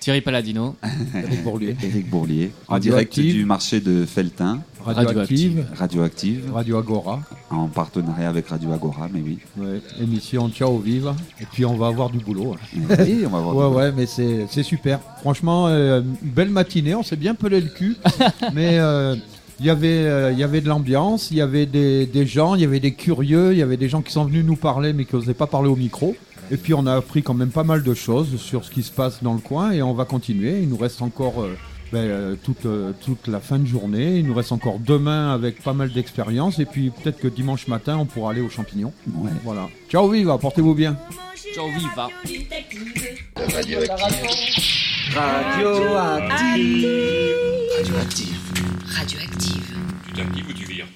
Thierry Palladino. [LAUGHS] Éric Bourlier. Éric Bourlier, en direct du marché de Feltin. Radioactive. Radioactive. Radio Agora. En partenariat avec Radio Agora, mais oui. Ouais, émission Ciao Vive. Et puis on va avoir du boulot. hein. Oui, on va avoir ouais, du ouais, mais c'est super. Franchement, euh, une belle matinée. On s'est bien pelé le cul. [LAUGHS] mais euh, il y avait, euh, il y avait de l'ambiance, il y avait des, des gens, il y avait des curieux, il y avait des gens qui sont venus nous parler mais qui n'osaient pas parler au micro. Et puis on a appris quand même pas mal de choses sur ce qui se passe dans le coin et on va continuer. Il nous reste encore euh, ben, euh, toute, euh, toute la fin de journée. Il nous reste encore demain avec pas mal d'expérience. Et puis peut-être que dimanche matin on pourra aller aux champignons. Voilà. Ciao viva, portez-vous bien. Ciao viva. Radioactive. Radioactive. Tu t'actives ou tu vires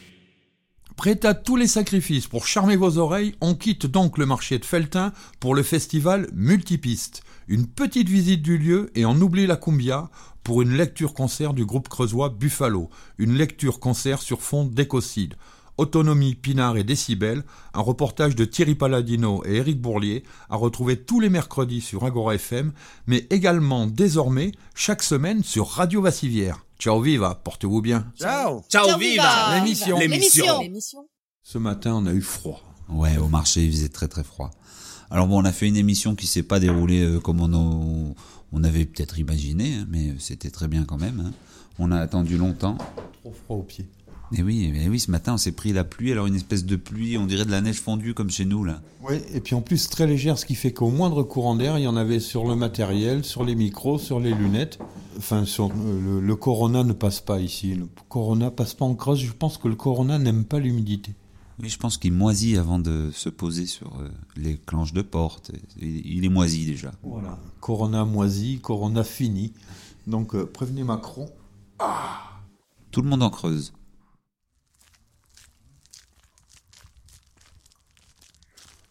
Prêt à tous les sacrifices pour charmer vos oreilles, on quitte donc le marché de Feltin pour le festival Multipiste. Une petite visite du lieu et on oublie la cumbia pour une lecture-concert du groupe creusois Buffalo. Une lecture-concert sur fond d'écocide. Autonomie, Pinard et Décibel, un reportage de Thierry Palladino et Éric Bourlier à retrouver tous les mercredis sur Agora FM, mais également désormais chaque semaine sur Radio Vassivière. Ciao viva, portez-vous bien. Ciao Ciao, viva L'émission. L'émission Ce matin on a eu froid. Ouais, au marché, il faisait très très froid. Alors bon, on a fait une émission qui s'est pas déroulée euh, comme on, a- on avait peut-être imaginé, hein, mais c'était très bien quand même. hein. On a attendu longtemps. Trop froid aux pieds. Et oui, mais oui, ce matin, on s'est pris la pluie, alors une espèce de pluie, on dirait de la neige fondue comme chez nous là. Oui, et puis en plus très légère, ce qui fait qu'au moindre courant d'air, il y en avait sur le matériel, sur les micros, sur les lunettes. Enfin, sur, euh, le, le Corona ne passe pas ici. Le Corona passe pas en creuse. Je pense que le Corona n'aime pas l'humidité. Oui, je pense qu'il moisit avant de se poser sur euh, les clenches de porte. Il, est moisi déjà. Voilà. Corona moisi, Corona fini. Donc euh, prévenez Macron. Tout le monde en creuse.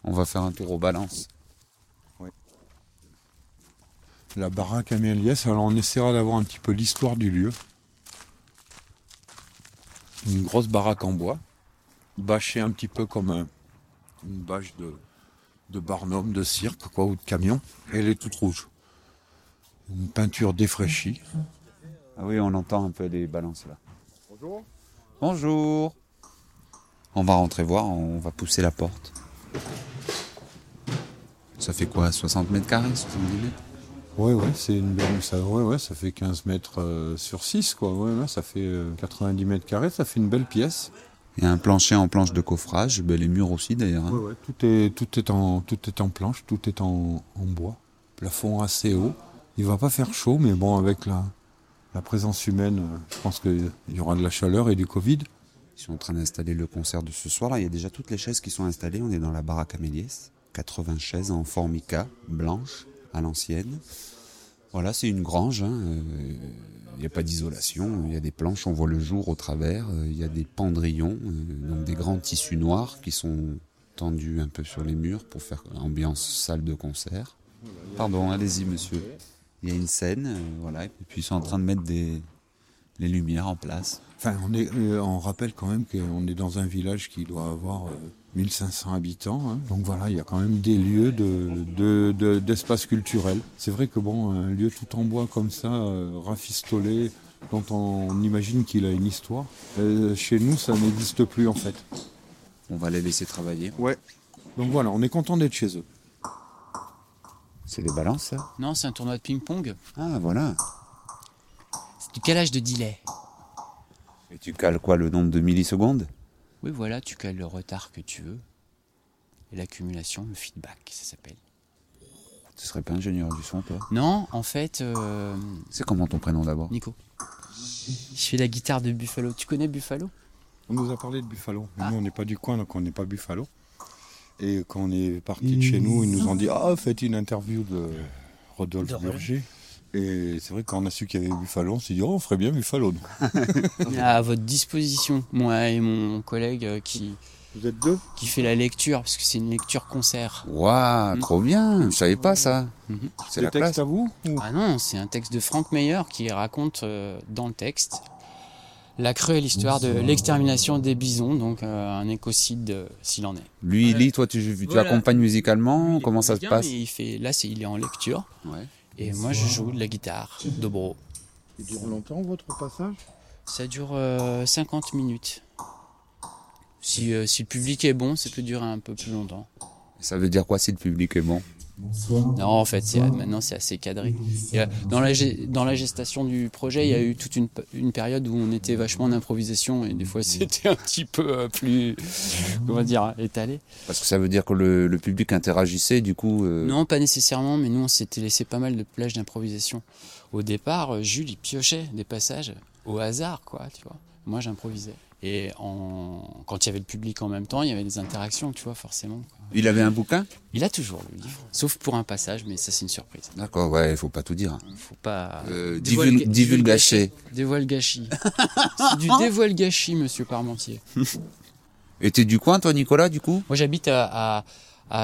On va faire un tour aux balances. La baraque Améliès, alors on essaiera d'avoir un petit peu l'histoire du lieu. Une grosse baraque en bois, bâchée un petit peu comme un- une bâche de, de barnum, de cirque, quoi, ou de camion. Et elle est toute rouge. Une peinture défraîchie. Ah oui, on entend un peu les balances là. Bonjour. Bonjour. On va rentrer voir, on va pousser la porte. Ça fait quoi 60 mètres carrés 70 mètres? Ouais, ouais, c'est une belle. Ça, ouais, ouais, ça fait 15 mètres euh, sur 6, quoi. Ouais, ouais, ça fait euh, 90 mètres carrés, ça fait une belle pièce. Il y a un plancher en planche de coffrage, ben, les murs aussi d'ailleurs. hein. Ouais, ouais, tout est, tout est en, tout est en planche, tout est en, en bois. Plafond assez haut. Il va pas faire chaud, mais bon, avec la, la présence humaine, je pense qu'il y aura de la chaleur et du Covid. Ils sont en train d'installer le concert de ce soir. Là, il y a déjà toutes les chaises qui sont installées. On est dans la baraque Améliès. 80 chaises en formica, blanche, à l'ancienne. Voilà, c'est une grange. hein. Euh, Il n'y a pas d'isolation. Il y a des planches, on voit le jour au travers. Euh, Il y a des pendrillons, euh, donc des grands tissus noirs qui sont tendus un peu sur les murs pour faire ambiance salle de concert. Pardon, allez-y, monsieur. Il y a une scène, voilà, et puis ils sont en train de mettre des, les lumières en place. Enfin, on, on rappelle quand même qu'on est dans un village qui doit avoir 1500 habitants. hein. Donc voilà, il y a quand même des lieux de, de- de- d'espace culturel. C'est vrai que bon, un lieu tout en bois comme ça, euh, rafistolé, dont on imagine qu'il a une histoire, euh, chez nous, ça n'existe plus en fait. On va les laisser travailler. Ouais. Donc voilà, on est content d'être chez eux. C'est des balances, ça? Non, c'est un tournoi de ping-pong. Ah, voilà. C'est du calage de delay. Et tu cales quoi, le nombre de millisecondes? Oui, voilà, tu cales le retard que tu veux. Et l'accumulation, le feedback, ça s'appelle. Tu serais pas ingénieur du son, toi? Non, en fait. euh, C'est comment ton prénom d'abord? Nico. Je fais la guitare de Buffalo. Tu connais Buffalo? On nous a parlé de Buffalo. Mais Nous, on n'est pas du coin, donc on n'est pas Buffalo. Et quand on est parti de chez nous, ils nous ont dit Ah, faites une interview de Rodolphe De Rodolphe. Burger. Et c'est vrai, quand on a su qu'il y avait Buffalo, on s'est dit Oh, on ferait bien Buffalo. [LAUGHS] À votre disposition, moi et mon collègue euh, qui. Vous êtes deux? Qui fait la lecture, parce que c'est une lecture concert. Waouh, trop bien Je savais pas ça? C'est Le la texte classe. à vous Ah non, c'est un texte de Frank Meyer qui raconte euh, dans le texte la cruelle histoire de l'extermination des bisons, donc euh, un écocide euh, s'il en est. Lui, il lit, toi, tu, tu Voilà. accompagnes musicalement? Comment ça se Bien, passe? il fait, Là, c'est, il est en lecture. Ouais. Et moi, je joue de la guitare, dobro. Il dure longtemps votre passage? Ça dure euh, 50 minutes. Si, euh, si le public est bon, ça peut durer un peu plus longtemps. Ça veut dire quoi si le public est bon? Non, en fait, maintenant c'est assez cadré. Dans, la, dans la gestation du projet, il y a eu toute une, une période où on était vachement en improvisation et des fois c'était un petit peu euh, plus, comment dire, étalé. Parce que ça veut dire que le, le public interagissait, du coup. euh, Non, pas nécessairement, mais nous on s'était laissé pas mal de plages d'improvisation. Au départ, euh, Jules il piochait des passages au hasard, quoi, tu vois. Moi j'improvisais. Et en... quand il y avait le public en même temps, il y avait des interactions, tu vois, forcément. quoi. Il avait un bouquin? Il a toujours le livre, sauf pour un passage, mais ça c'est une surprise. D'accord, ouais, il faut pas tout dire. Faut pas. Euh, Dévoile- gâchis. c'est du dévoile gâchis, monsieur Parmentier. [LAUGHS] Et t'es du coin, toi, Nicolas, du coup? Moi j'habite à-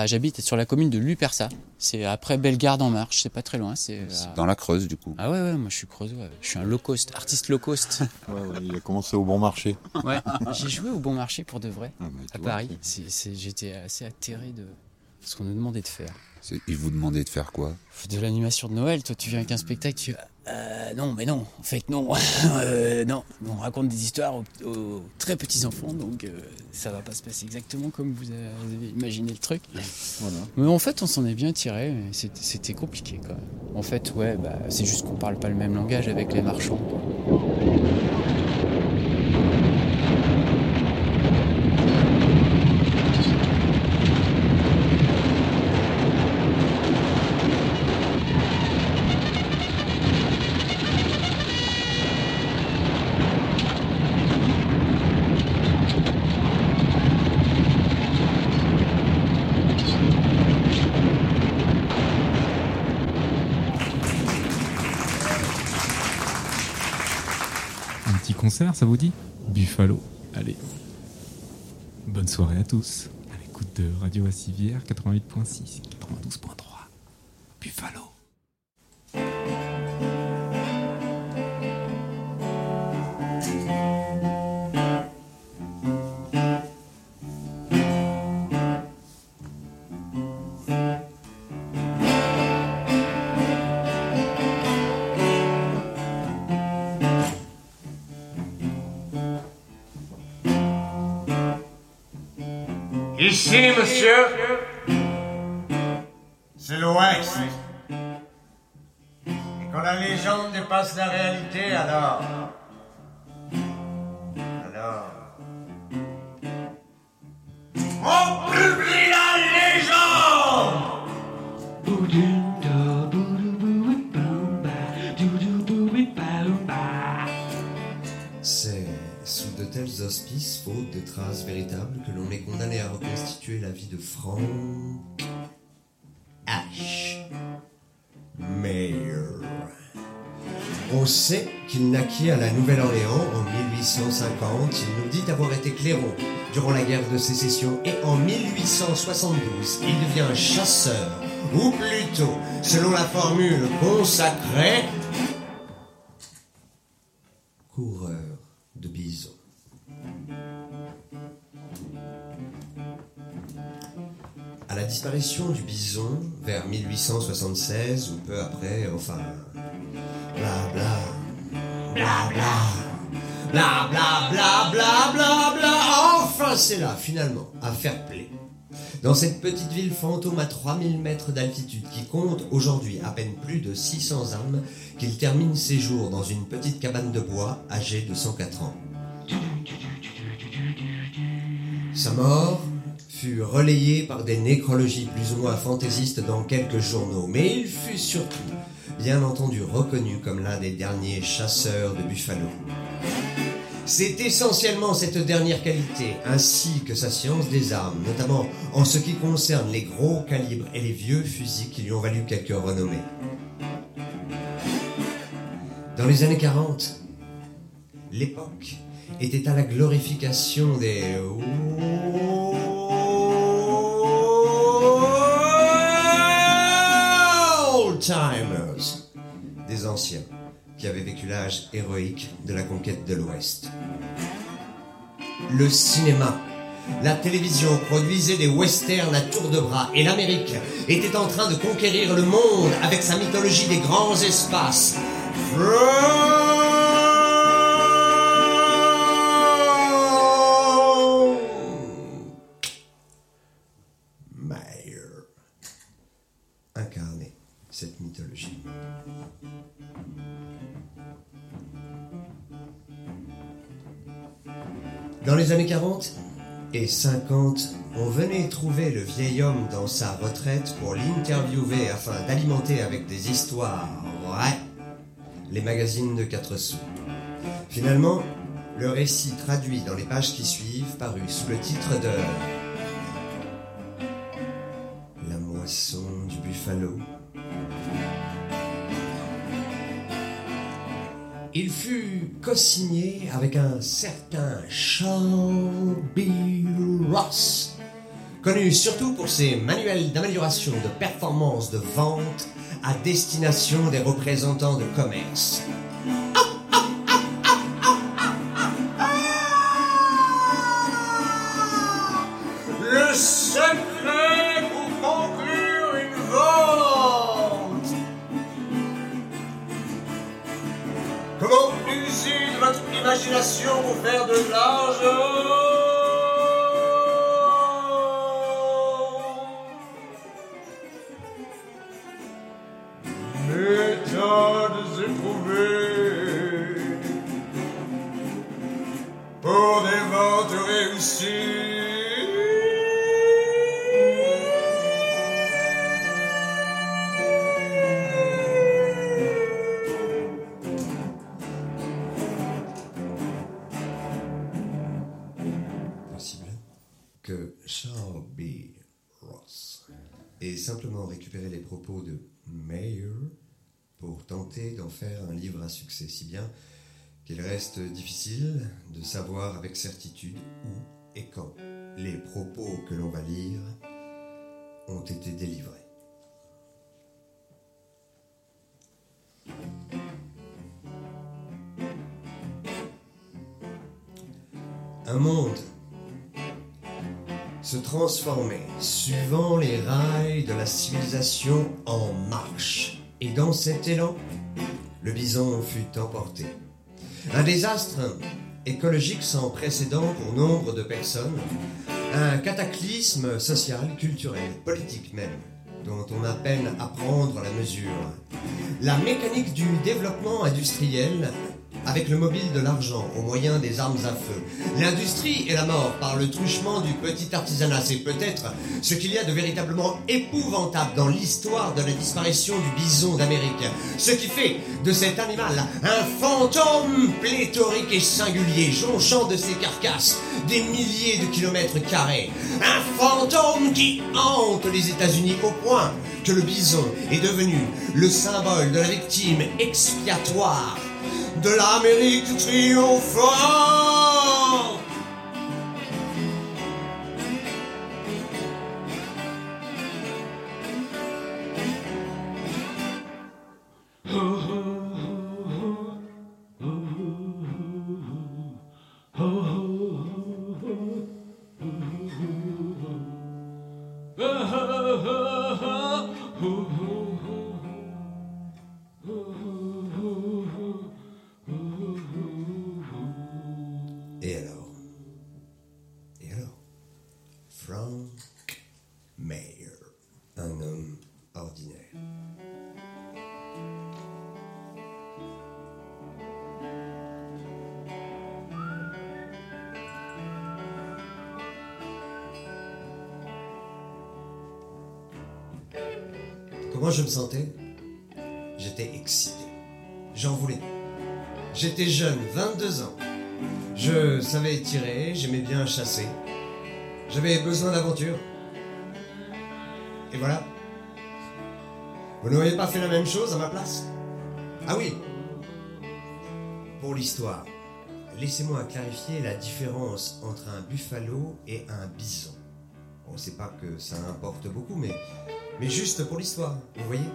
j'habite sur la commune de Lupersa. C'est après Bellegarde en Marche, c'est pas très loin. C'est à- Dans la Creuse, du coup. Ah ouais, ouais, moi je suis creusois. Je suis un low cost, artiste low cost. [LAUGHS] il a commencé au bon marché. Ouais, j'ai joué au bon marché pour de vrai, Ah, à Paris. J'étais assez atterré de ce qu'on nous demandait de faire. Ils vous demandaient de faire quoi De l'animation de Noël, toi tu viens avec un spectacle, tu euh, non, mais non, en fait non, [LAUGHS] Euh, non, on raconte des histoires aux, aux très petits enfants, donc euh, ça va pas se passer exactement comme vous avez, imaginé le truc. Mais en fait, on s'en est bien tiré, c'était compliqué quand même. En fait, ouais, bah, c'est juste qu'on parle pas le même langage avec les marchands. Tous. À l'écoute de Radio Assivière 88.6, 92.3. Buffalo. De Frank H. Mayer. On sait qu'il naquit à la Nouvelle-Orléans en 1850. Il nous dit avoir été clairon durant la guerre de sécession et en 1872, il devient chasseur, ou plutôt, selon la formule consacrée, coureur de bisons. Disparition du bison, vers 1876 ou peu après, enfin, bla bla, bla bla, bla bla bla bla bla bla, enfin c'est là finalement, à faire play. Dans cette petite ville fantôme à 3000 mètres d'altitude qui compte aujourd'hui à peine plus de 600 âmes, qu'il termine ses jours dans une petite cabane de bois âgée de 104 ans. Sa mort fut relayée par des nécrologies plus ou moins fantaisistes dans quelques journaux, mais il fut surtout, bien entendu, reconnu comme l'un des derniers chasseurs de Buffalo. C'est essentiellement cette dernière qualité, ainsi que sa science des armes, notamment en ce qui concerne les gros calibres et les vieux fusils qui lui ont valu quelques renommées. Dans les années 40, l'époque était à la glorification des timers, des anciens qui avaient vécu l'âge héroïque de la conquête de l'Ouest. Le cinéma, la télévision produisait des westerns à tour de bras et l'Amérique était en train de conquérir le monde avec sa mythologie des grands espaces. Les années 40 et 50, on venait trouver le vieil homme dans sa retraite pour l'interviewer afin d'alimenter avec des histoires vraies les magazines de 4 sous. Finalement, le récit traduit dans les pages qui suivent parut sous le titre de La moisson du buffalo. Il fut co-signé avec un certain Shelby Ross, connu surtout pour ses manuels d'amélioration de performance de vente à destination des représentants de commerce. Pour faire de l'argent un succès, si bien qu'il reste difficile de savoir avec certitude où et quand les propos que l'on va lire ont été délivrés. Un monde se transformait suivant les rails de la civilisation en marche. Et dans cet élan, le bison fut emporté. Un désastre écologique sans précédent pour nombre de personnes, un cataclysme social, culturel, politique même, dont on a peine à prendre la mesure. La mécanique du développement industriel avec le mobile de l'argent au moyen des armes à feu. L'industrie et la mort par le truchement du petit artisanat, c'est peut-être ce qu'il y a de véritablement épouvantable dans l'histoire de la disparition du bison d'Amérique. Ce qui fait de cet animal un fantôme pléthorique et singulier, jonchant de ses carcasses des milliers de kilomètres carrés. Un fantôme qui hante les États-Unis au point que le bison est devenu le symbole de la victime expiatoire de l'Amérique triomphante. Et [LAUGHS] Comment je me sentais? J'étais excité. J'en voulais. J'étais jeune, 22 ans. Je savais tirer, j'aimais bien chasser. J'avais besoin d'aventure. Et voilà. Vous n'auriez pas fait la même chose à ma place? Ah oui. Pour l'histoire, laissez-moi clarifier la différence entre un buffalo et un bison. On sait pas que ça importe beaucoup, mais, mais juste pour l'histoire, vous voyez?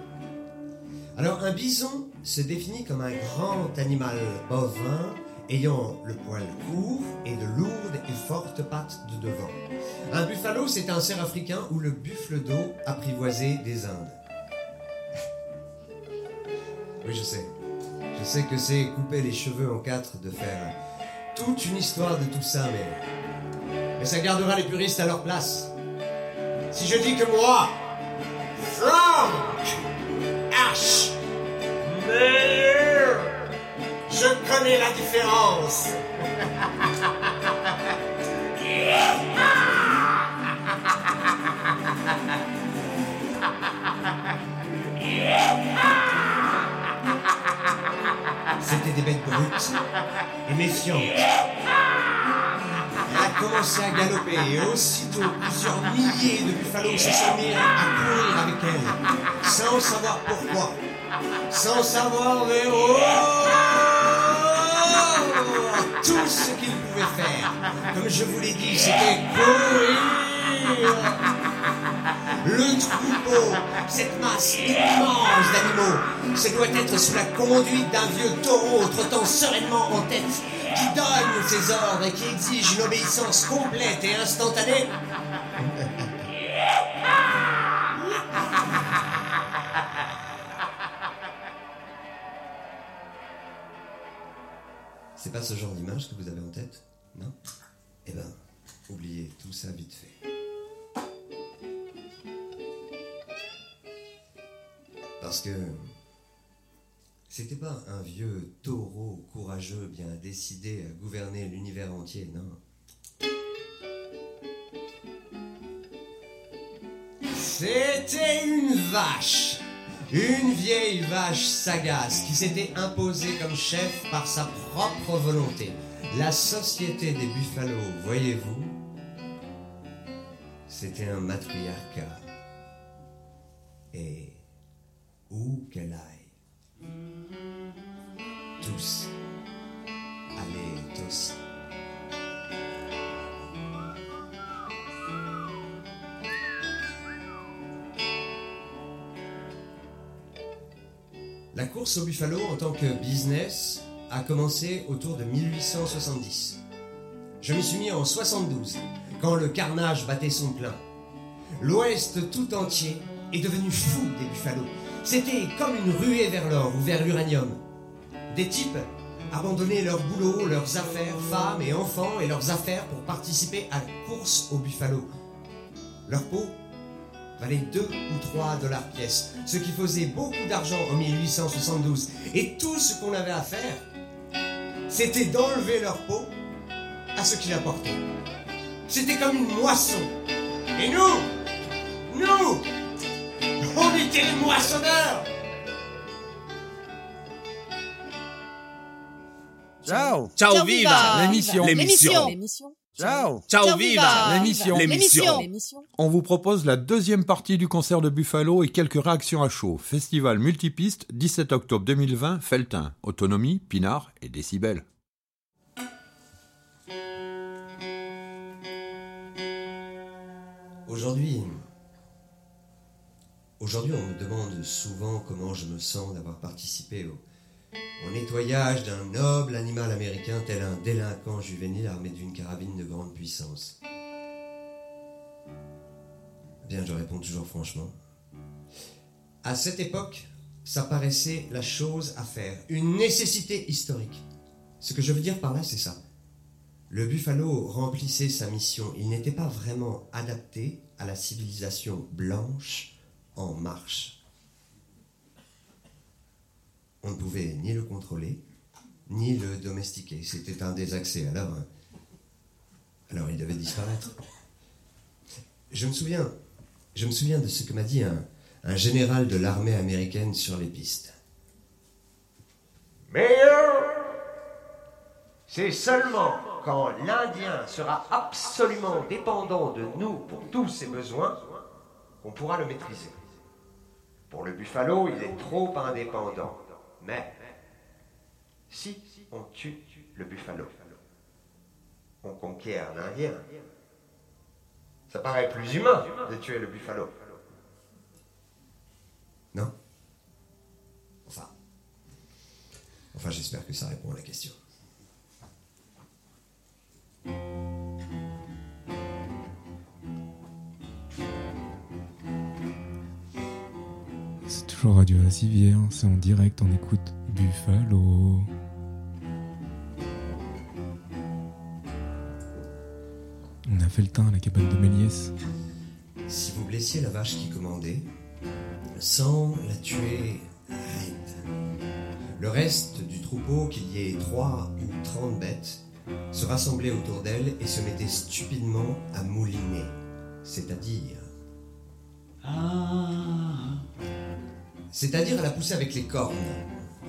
Alors un bison se définit comme un grand animal bovin ayant le poil court et de lourdes et fortes pattes de devant. Un buffalo, c'est un cerf africain ou le buffle d'eau apprivoisé des Indes. Oui, je sais. Je sais que c'est couper les cheveux en quatre de faire toute une histoire de tout ça, mais. Mais ça gardera les puristes à leur place. Si je dis que moi, Frank H. Meyer, je connais la différence. [LAUGHS] et méfiante. Elle a commencé à galoper et aussitôt plusieurs milliers de buffalos se sont mis à courir avec elle, sans savoir pourquoi, sans savoir vers où. Tout ce qu'ils pouvaient faire, comme je vous l'ai dit, c'était courir. Le troupeau, cette masse immense d'animaux, ce doit être sous la conduite d'un vieux taureau trottant sereinement en tête, qui donne ses ordres et qui exige une obéissance complète et instantanée. C'est pas ce genre d'image que vous avez en tête Non? Eh ben, oubliez tout ça vite fait. Parce que c'était pas un vieux taureau courageux bien décidé à gouverner l'univers entier, non. C'était une vache, une vieille vache sagace qui s'était imposée comme chef par sa propre volonté. La société des buffalos, voyez-vous, c'était un matriarcat. Et où qu'elle aille, tous allaient aussi. La course au buffalo en tant que business a commencé autour de 1870. Je m'y suis mis en 72, quand le carnage battait son plein. L'Ouest tout entier est devenu fou des buffalos. C'était comme une ruée vers l'or ou vers l'uranium. Des types abandonnaient leur boulot, leurs affaires, femmes et enfants et leurs affaires pour participer à la course au buffalo. Leur peau valait 2 ou 3 dollars pièce, ce qui faisait beaucoup d'argent en 1872. Et tout ce qu'on avait à faire, c'était d'enlever leur peau à ceux qui la portaient. C'était comme une moisson. Et nous, nous, on était les moissonneurs. Ciao Ciao, Ciao viva. viva. L'émission L'émission. L'émission. Ciao Ciao viva. L'émission L'émission. On vous propose la deuxième partie du concert de Buffalo et quelques réactions à chaud. Festival multipiste, 17 octobre 2020, Feltin. Autonomie, Pinard et Décibel. Aujourd'hui, aujourd'hui, on me demande souvent comment je me sens d'avoir participé au, nettoyage d'un noble animal américain tel un délinquant juvénile armé d'une carabine de grande puissance. Bien, je réponds toujours franchement. À cette époque, ça paraissait la chose à faire, une nécessité historique. Ce que je veux dire par là, c'est ça. Le buffalo remplissait sa mission. Il n'était pas vraiment adapté à la civilisation blanche en marche. On ne pouvait ni le contrôler, ni le domestiquer. C'était un désaccès. Alors, hein, alors il devait disparaître. Je me souviens, je me souviens de ce que m'a dit un, général de l'armée américaine sur les pistes. Mais euh, c'est seulement quand l'Indien sera absolument dépendant de nous pour tous ses besoins qu'on pourra le maîtriser. Pour le buffalo, il est trop indépendant. Mais si on tue le buffalo, on conquiert l'Indien. Ça paraît plus humain de tuer le buffalo. Non? Enfin. Enfin, j'espère que ça répond à la question. Toujours Radio La Civière, c'est en direct, on écoute Buffalo. On a fait le teint à la cabane de Méliès. Si vous blessiez la vache qui commandait, sans la tuer raide, le reste du troupeau, qu'il y ait trois ou trente bêtes, se rassemblait autour d'elle et se mettait stupidement à mouliner, c'est-à-dire c'est-à-dire à la pousser avec les cornes,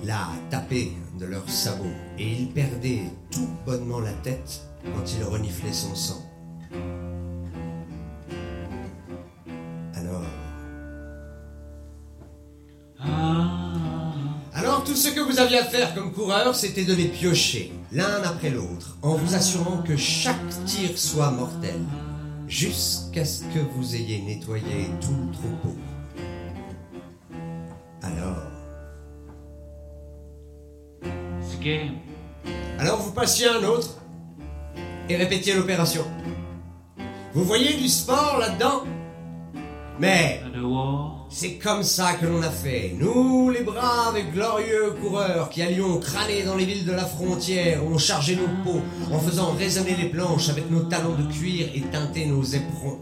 la taper de leurs sabots, et ils perdaient tout bonnement la tête quand ils reniflaient son sang. Alors? Alors tout ce que vous aviez à faire comme coureur, c'était de les piocher, l'un après l'autre, en vous assurant que chaque tir soit mortel, jusqu'à ce que vous ayez nettoyé tout le troupeau. Alors. Alors vous passiez un autre et répétiez l'opération. Vous voyez du sport là-dedans? Mais c'est comme ça que l'on a fait. Nous, les braves et glorieux coureurs qui allions crâner dans les villes de la frontière, où on chargeait nos peaux en faisant résonner les planches avec nos talons de cuir et teinter nos éperons.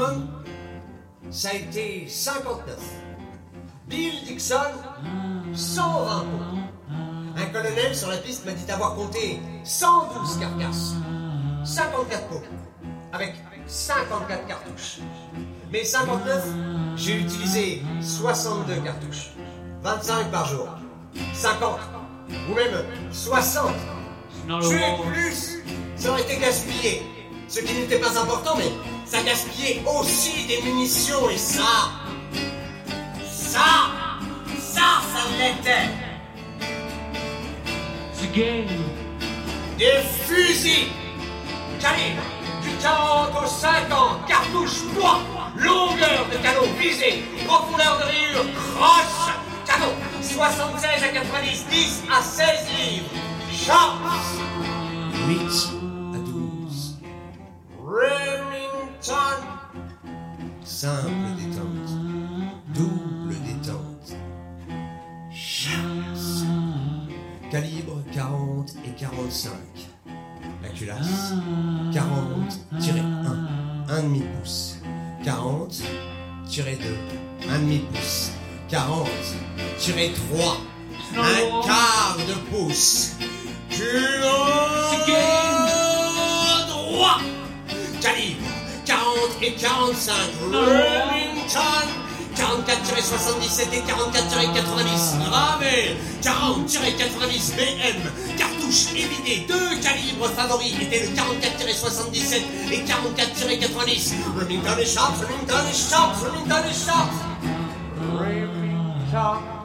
Maximum, ça a été 59. Bill Dixon, 120 pots. Un colonel sur la piste m'a dit avoir compté 112 carcasses. 54 pots. Avec 54 cartouches. Mais 59, j'ai utilisé 62 cartouches. 25 par jour. 50. Ou même 60. Tuer plus, ça aurait été gaspillé. Ce qui n'était pas important, mais ça gaspillait aussi des munitions et ça. Ça Ça, ça l'était Des fusils Calibre du 40 au 50, cartouche poids, longueur de canon visée, profondeur de rayure, croche, canon, 76 à 90, 10 à 16 livres, chance 8 à 12. Remington Simple détente, double détente. Chasse. Calibre 40 et 45. La culasse 40-1, 1 demi pouce. 40 2, 1 demi pouce. 40 3, un quart de pouce. Culot droit. Calibre 40 et 45. Remington 44-77 et 44-90. Gravé 40-90 BM. Cartouche évidée. Deux calibres favoris étaient le 44-77 et 44-90. Remington et Sharp, Remington et Sharp, Remington et Sharp. Remington.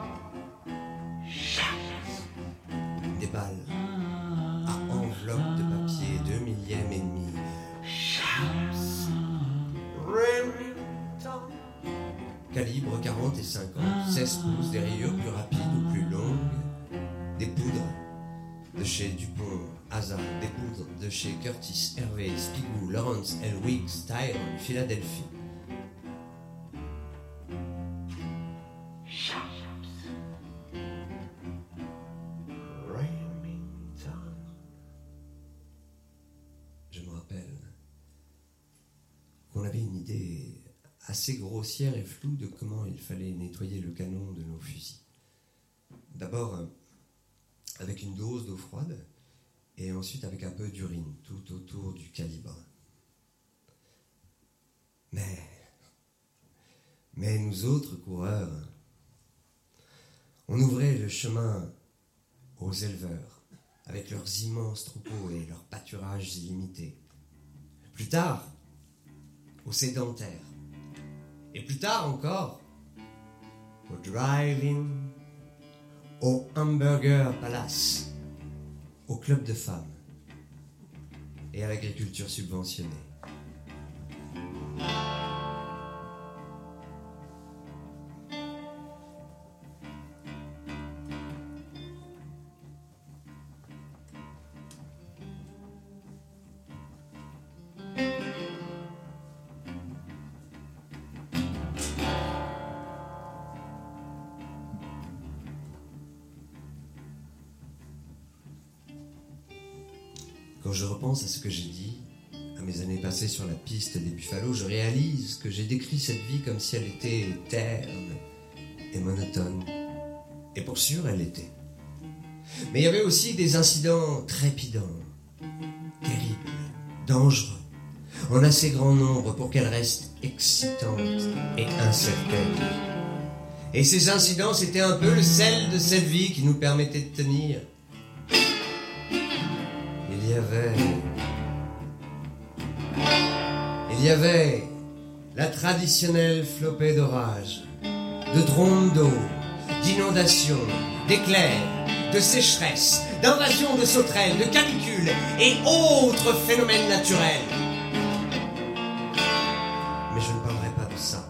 Calibre 40 et 50, 16 pouces, des rayures plus rapides ou plus longues, des poudres de chez Dupont, Hazard, des poudres de chez Curtis, Hervé, Spigou, Lawrence, Elwig, Styron, Philadelphie. Je me rappelle qu'on avait une idée assez grossière et floue de comment il fallait nettoyer le canon de nos fusils. D'abord euh, avec une dose d'eau froide et ensuite avec un peu d'urine tout autour du calibre. Mais, mais nous autres coureurs, on ouvrait le chemin aux éleveurs avec leurs immenses troupeaux et leurs pâturages illimités. Plus tard, aux sédentaires. Et plus tard encore, au drive-in, au Hamburger Palace, au club de femmes et à l'agriculture subventionnée. Je réalise que j'ai décrit cette vie comme si elle était terne et monotone. Et pour sûr, elle l'était. Mais il y avait aussi des incidents trépidants, terribles, dangereux, en assez grand nombre pour qu'elle reste excitante et incertaine. Et ces incidents, c'était un peu le sel de cette vie qui nous permettait de tenir. Il y avait... Il y avait la traditionnelle flopée d'orage, de trombes d'eau, d'inondations, d'éclairs, de sécheresse, d'invasions de sauterelles, de canicules et autres phénomènes naturels. Mais je ne parlerai pas de ça.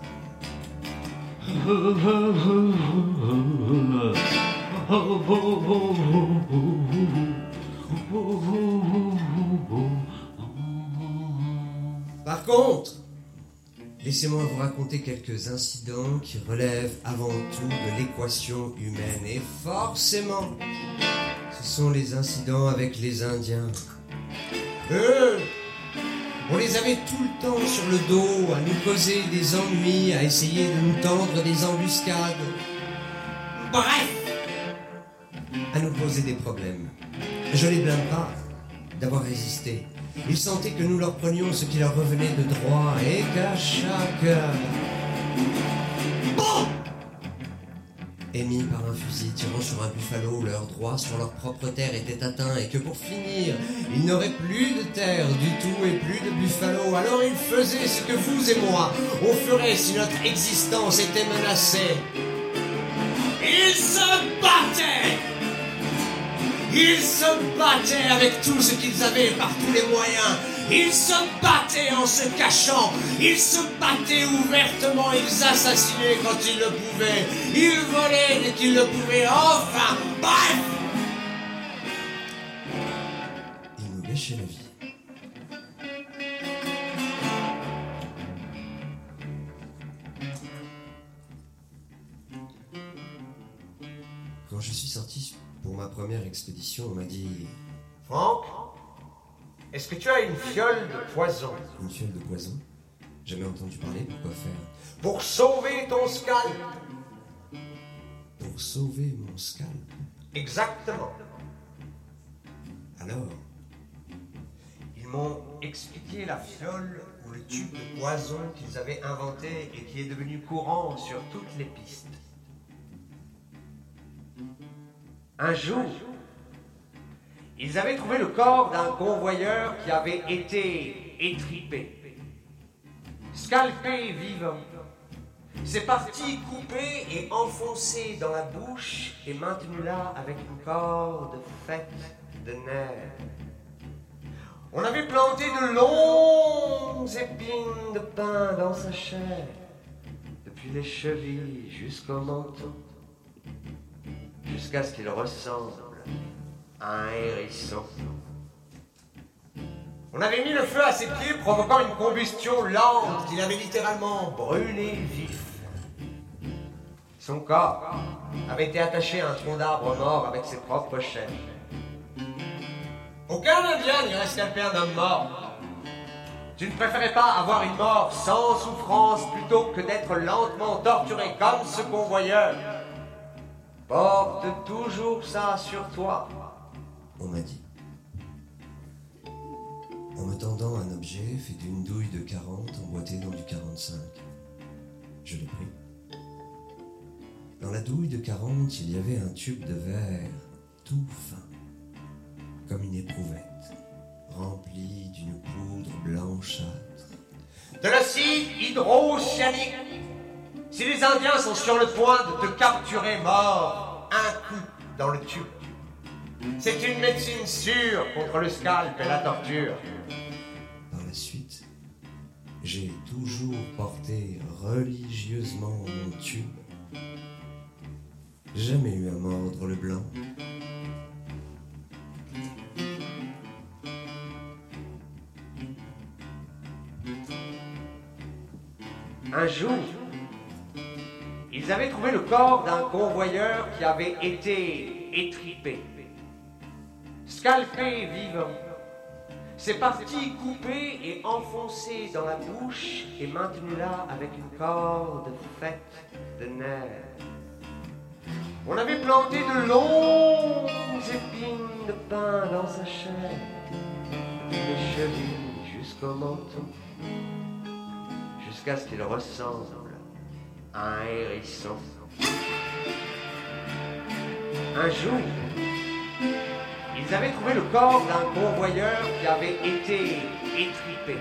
[LAUGHS] Par contre, laissez-moi vous raconter quelques incidents qui relèvent avant tout de l'équation humaine. Et forcément, ce sont les incidents avec les Indiens. Eux, on les avait tout le temps sur le dos, à nous causer des ennuis, à essayer de nous tendre des embuscades. Bref, à nous poser des problèmes. Je les blâme pas d'avoir résisté. Ils sentaient que nous leur prenions ce qui leur revenait de droit et qu'à chaque Bon émis par un fusil tirant sur un buffalo, leur droit sur leur propre terre était atteint et que pour finir, ils n'auraient plus de terre du tout et plus de buffalo. Alors ils faisaient ce que vous et moi, on ferait si notre existence était menacée. Ils se battaient avec tout ce qu'ils avaient par tous les moyens. Ils se battaient en se cachant. Ils se battaient ouvertement. Ils assassinaient quand ils le pouvaient. Ils volaient dès qu'ils le pouvaient. Enfin, bref expédition, on m'a dit Franck, est-ce que tu as une fiole de poison? Une fiole de poison? Jamais entendu parler, pourquoi faire? Pour sauver ton scalp Pour sauver mon scalp? Exactement. Alors? Ils m'ont expliqué la fiole ou le tube de poison qu'ils avaient inventé et qui est devenu courant sur toutes les pistes. Un jour, ils avaient trouvé le corps d'un convoyeur qui avait été étripé, scalpé vivant. C'est parti coupé et enfoncé dans la bouche et maintenu là avec une corde faite de nerfs. On avait planté de longues épines de pain dans sa chair, depuis les chevilles jusqu'au menton, jusqu'à ce qu'il ressemble un hérisson. On avait mis le feu à ses pieds, provoquant une combustion lente qu'il avait littéralement brûlé vif. Son corps avait été attaché à un tronc d'arbre mort avec ses propres chaînes. Aucun Indien n'irait scalper un homme mort. Tu ne préférais pas avoir une mort sans souffrance plutôt que d'être lentement torturé comme ce convoyeur Porte toujours ça sur toi. On m'a dit. En me tendant un objet fait d'une douille de 40 emboîtée dans du 45. Je l'ai pris. Dans la douille de 40, il y avait un tube de verre tout fin, comme une éprouvette, remplie d'une poudre blanchâtre. De l'acide hydrocyanique. Si les Indiens sont sur le point de te capturer mort, un coup dans le tube. C'est une médecine sûre contre le scalp et la torture. Par la suite, j'ai toujours porté religieusement mon tube. Jamais eu à mordre le blanc. Un jour, ils avaient trouvé le corps d'un convoyeur qui avait été étripé, scalpé vivant. C'est parti coupé et enfoncé dans la bouche et maintenu là avec une corde faite de nerfs. On avait planté de longues épines de pin dans sa chair, les chevilles jusqu'au menton, jusqu'à ce qu'il ressemble à un hérisson. Un jour, ils avaient trouvé le corps d'un convoyeur qui avait été étripé,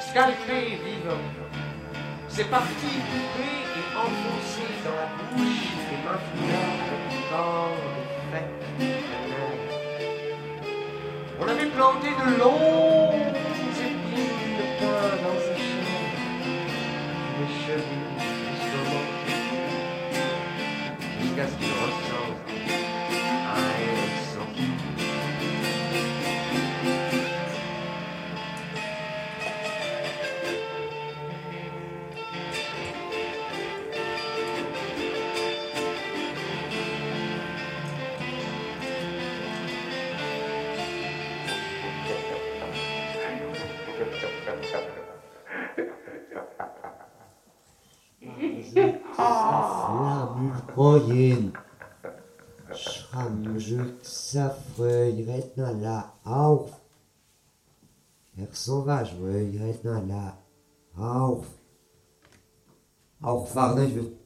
scalpé vivant. C'est parti coupé et enfoncé dans la bouche corps de fête de neige. On avait planté de longues épines de pain dans sa chair, les menton, jusqu'à ce qu'il Flamme moyenne. Schrammstück la auf. Er sauvage, la auf. Auch fahren ich will.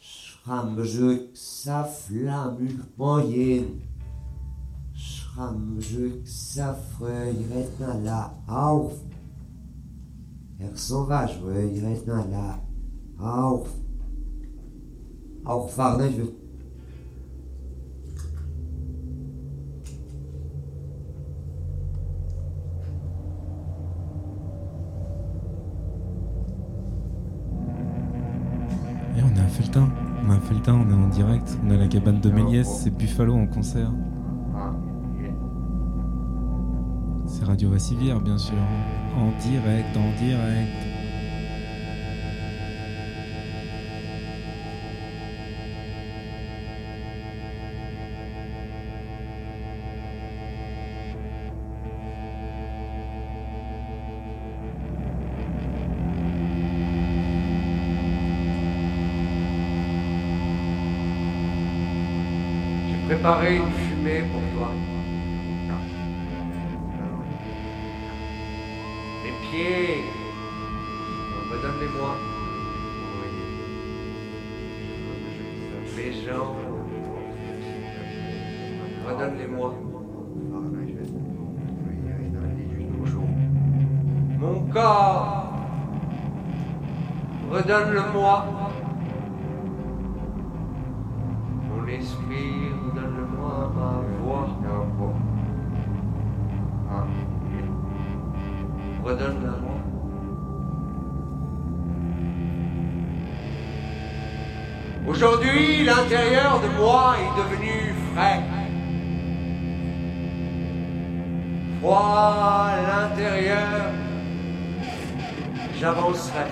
Schrammstück Flamme moyenne. Schrammstück la auf. Er sauvage, la auf. Auch fahren ich will. Et on a un feltin. On a un feltin, on est en direct. On a la cabane de Méliès, c'est Buffalo en concert. Radio Vassivière, bien sûr. En direct, en direct. Redonne-les-moi. Mon corps, redonne-le-moi. Mon esprit, redonne-le-moi ma voix. Redonne-la-moi. Aujourd'hui, l'intérieur de moi est devenu frais. Froid à l'intérieur, j'avancerai.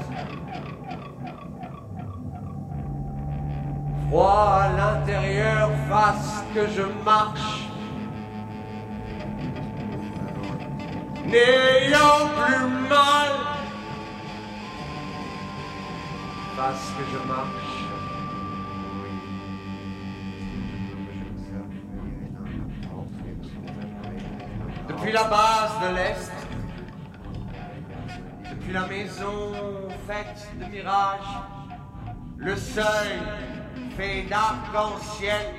Froid à l'intérieur, fasse que je marche. N'ayant plus mal, fasse que je marche. Depuis la base de l'Est, depuis la maison faite de mirages, le seuil fait d'arc-en-ciel.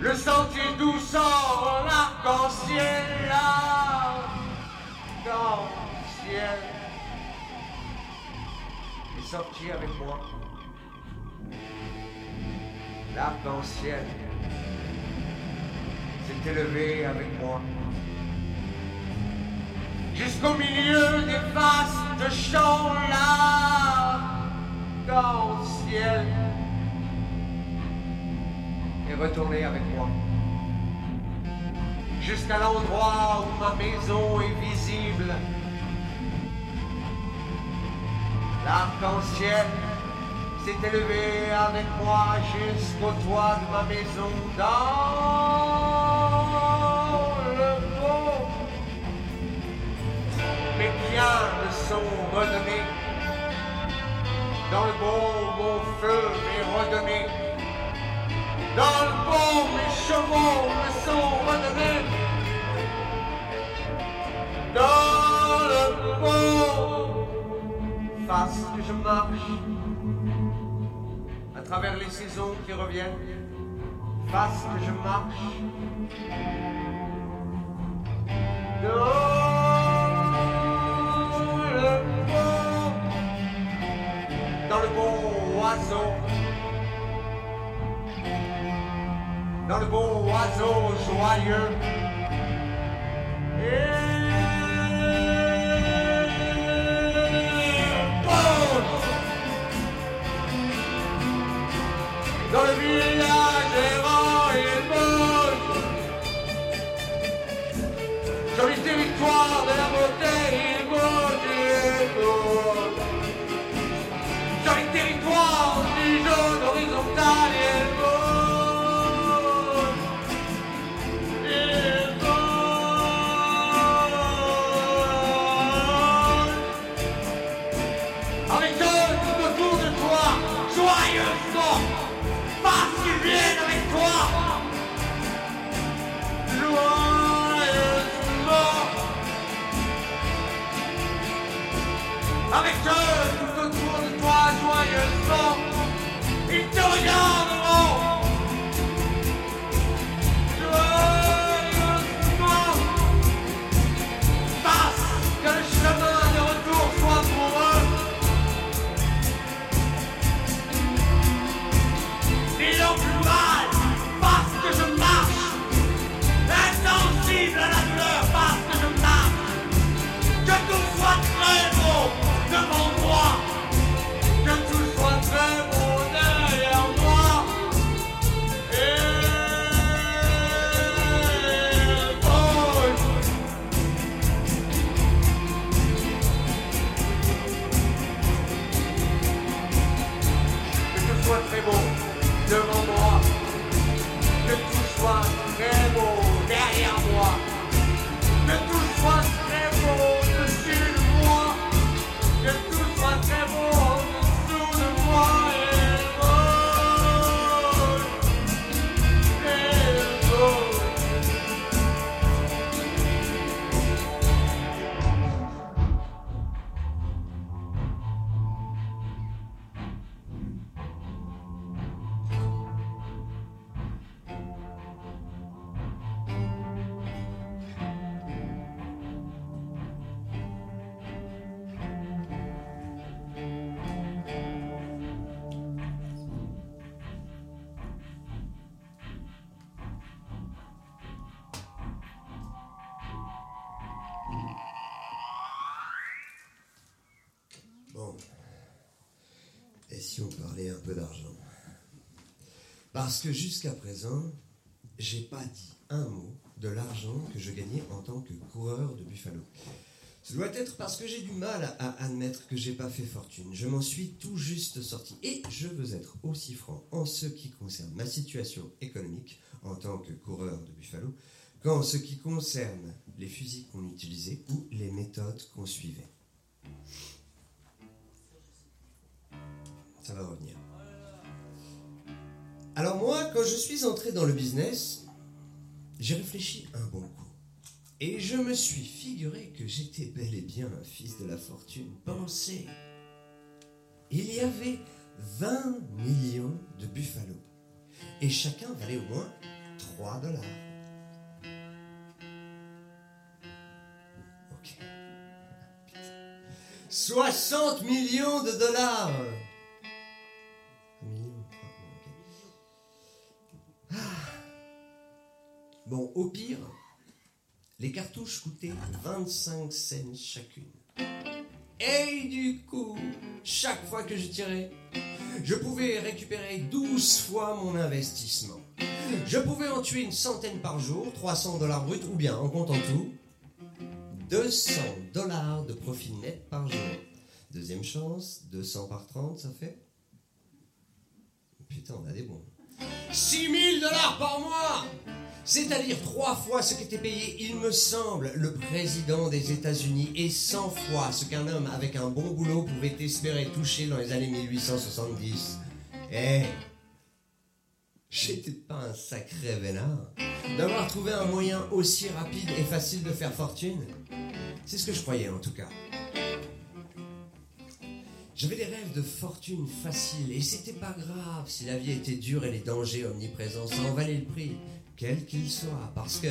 Le sentier d'où sort l'arc-en-ciel, l'arc-en-ciel. est sorti avec moi. L'arc-en-ciel élevé avec moi. Jusqu'au milieu des vastes champs l'arc-en-ciel est retourné avec moi. Jusqu'à l'endroit où ma maison est visible. L'arc-en-ciel s'est élevé avec moi jusqu'au toit de ma maison dans le sont redonnés. Dans le bon, mon feu m'est redonné. Dans le bon, mes chevaux me sont redonnés. Dans le bon, face que je marche, à travers les saisons qui reviennent, face que je marche. Dans bon oiseau, dans le bon oiseau joyeux. Et dans le village errant et bon. Sur les territoires de la beauté, Sur les territoires du jaune horizontal, joyeusement, ils d'argent Parce que jusqu'à présent, j'ai pas dit un mot de l'argent que je gagnais en tant que coureur de Buffalo. Ce doit être parce que j'ai du mal à admettre que j'ai pas fait fortune. Je m'en suis tout juste sorti. Et je veux être aussi franc en ce qui concerne ma situation économique en tant que coureur de Buffalo qu'en ce qui concerne les fusils qu'on utilisait ou les méthodes qu'on suivait. Ça va revenir. Alors moi, quand je suis entré dans le business, j'ai réfléchi un bon coup. Et je me suis figuré que j'étais bel et bien un fils de la fortune. Pensez, il y avait 20 millions de buffalo. Et chacun valait au moins 3 dollars. Ok. Putain. 60 millions de dollars Bon, au pire, les cartouches coûtaient 25 cents chacune. Et du coup, chaque fois que je tirais, je pouvais récupérer 12 fois mon investissement. Je pouvais en tuer une centaine par jour, 300 dollars bruts, ou bien, en comptant tout, 200 dollars de profit net par jour. Deuxième chance, 200 par 30, ça fait Putain, on a des bons. 6 000 dollars par mois C'est-à-dire trois fois ce qu'était payé, il me semble, le président des États-Unis et 100 fois ce qu'un homme avec un bon boulot pouvait espérer toucher dans les années 1870. Eh J'étais pas un sacré vénard d'avoir trouvé un moyen aussi rapide et facile de faire fortune. C'est ce que je croyais en tout cas. J'avais des rêves de fortune facile et c'était pas grave si la vie était dure et les dangers omniprésents, ça en valait le prix, quel qu'il soit, parce que.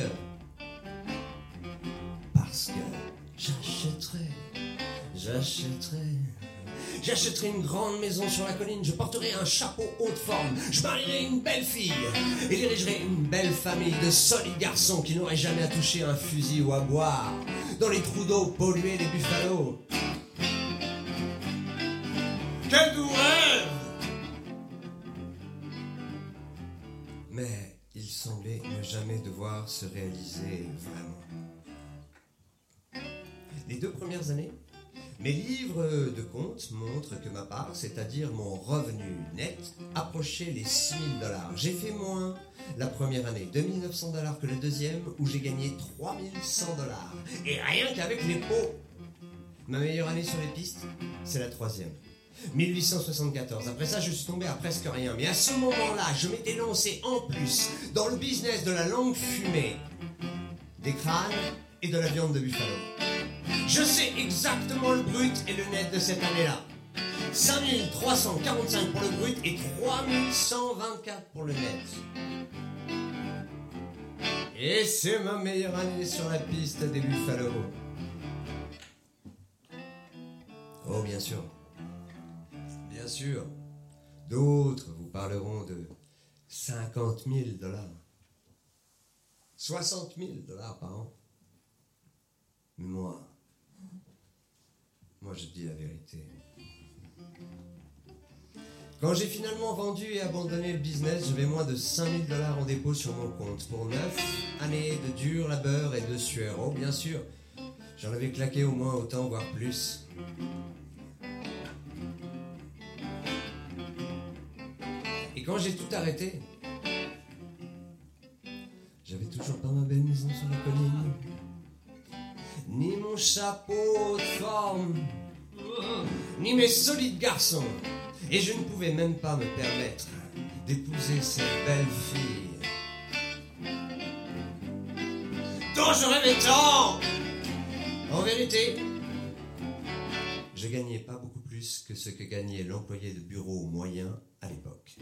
Parce que j'achèterais, j'achèterais. J'achèterai une grande maison sur la colline, je porterai un chapeau haute forme, je marierai une belle fille et dirigerai une belle famille de solides garçons qui n'auraient jamais à toucher un fusil ou à boire dans les trous d'eau pollués des buffalos. Quel doux rêve Mais semblait ne jamais devoir se réaliser vraiment. Les deux premières années, mes livres de compte montrent que ma part, c'est-à-dire mon revenu net, approchait les 6 000 dollars. J'ai fait moins la première année, 2900 dollars que la deuxième, où j'ai gagné 3100 dollars. Et rien qu'avec les pots. Ma meilleure année sur les pistes, c'est la troisième. 1874. Après ça, je suis tombé à presque rien. Mais à ce moment-là, je m'étais lancé en plus dans le business de la langue fumée, des crânes et de la viande de buffalo. Je sais exactement le brut et le net de cette année-là. 5345 pour le brut et 3124 pour le net. Et c'est ma meilleure année sur la piste des Buffalo. Oh, bien sûr. Bien sûr. D'autres vous parleront de 50 000 dollars. 60 000 dollars par an. Mais moi, moi je dis la vérité. Quand j'ai finalement vendu et abandonné le business, j'avais moins de 5000 dollars en dépôt sur mon compte pour 9 années de dur labeur et de sueur. Oh, bien sûr, j'en avais claqué au moins autant, voire plus. Et quand j'ai tout arrêté, j'avais toujours pas ma belle maison sur la colline, ni mon chapeau de forme, ni mes solides garçons. Et je ne pouvais même pas me permettre d'épouser cette belle fille dont je rêvais tant. En vérité, je gagnais pas beaucoup plus que ce que gagnait l'employé de bureau moyen à l'époque.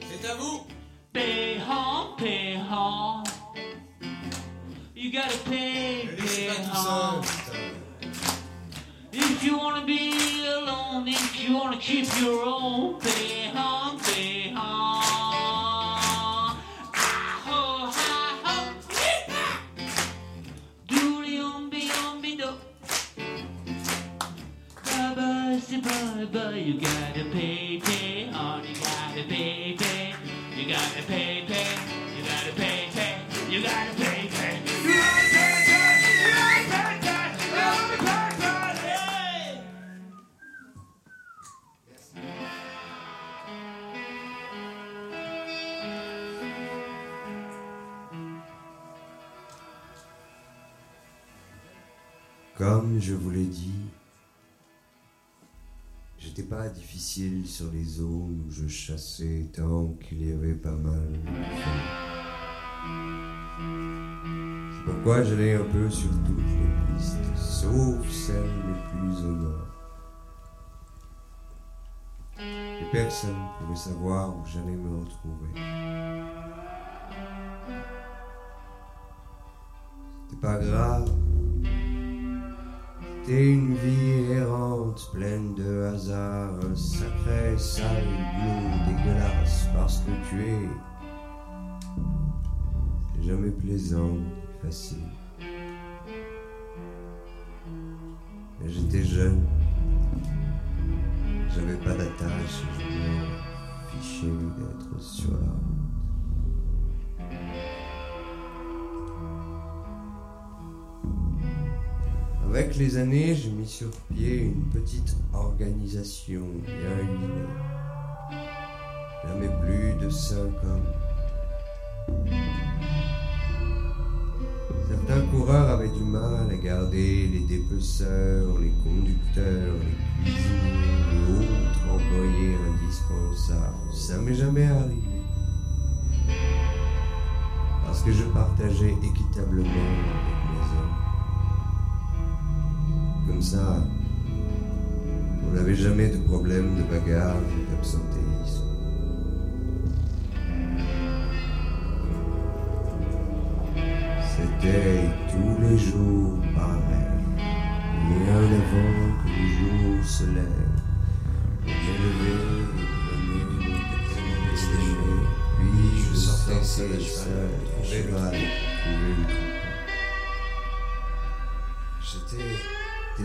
C'est à vous. Pay home, pay home. You gotta pay, pay home. If you wanna be alone, if you wanna keep your own, pay home, pay home. Bye-bye, you gotta pay, pay, hon, you gotta pay, pay. You gotta pay, pay, you gotta pay, pay, you gotta pay. You gotta pay, pay, you gotta pay, you gotta pay, pay! Comme je vous l'ai dit, j'étais pas difficile sur les zones où je chassais tant qu'il y avait pas mal. C'est pourquoi j'allais un peu sur toutes les pistes, sauf celles les plus au nord. Et personne pouvait savoir où j'allais me retrouver. C'était pas grave. C'était une vie errante, pleine de hasard, un sacré sale dégueulasse, parce que tu es. Jamais plaisant, facile. Mais j'étais jeune, j'avais pas d'attache, je m'en fichais d'être sur la route. Avec les années, j'ai mis sur pied une petite organisation bien huilée. Jamais plus de cinq hommes. Certains coureurs avaient du mal à garder les dépeceurs, les conducteurs, les cuisiniers et autres employés indispensables. Ça m'est jamais arrivé. Parce que je partageais équitablement avec mes hommes. Comme ça, on n'avait jamais de problème de bagarre d'absentéisme. C'était tous les jours pareil. Bien avant que le jour se lève. Je me et. Puis je sortais seul au cheval, trouver le. J'étais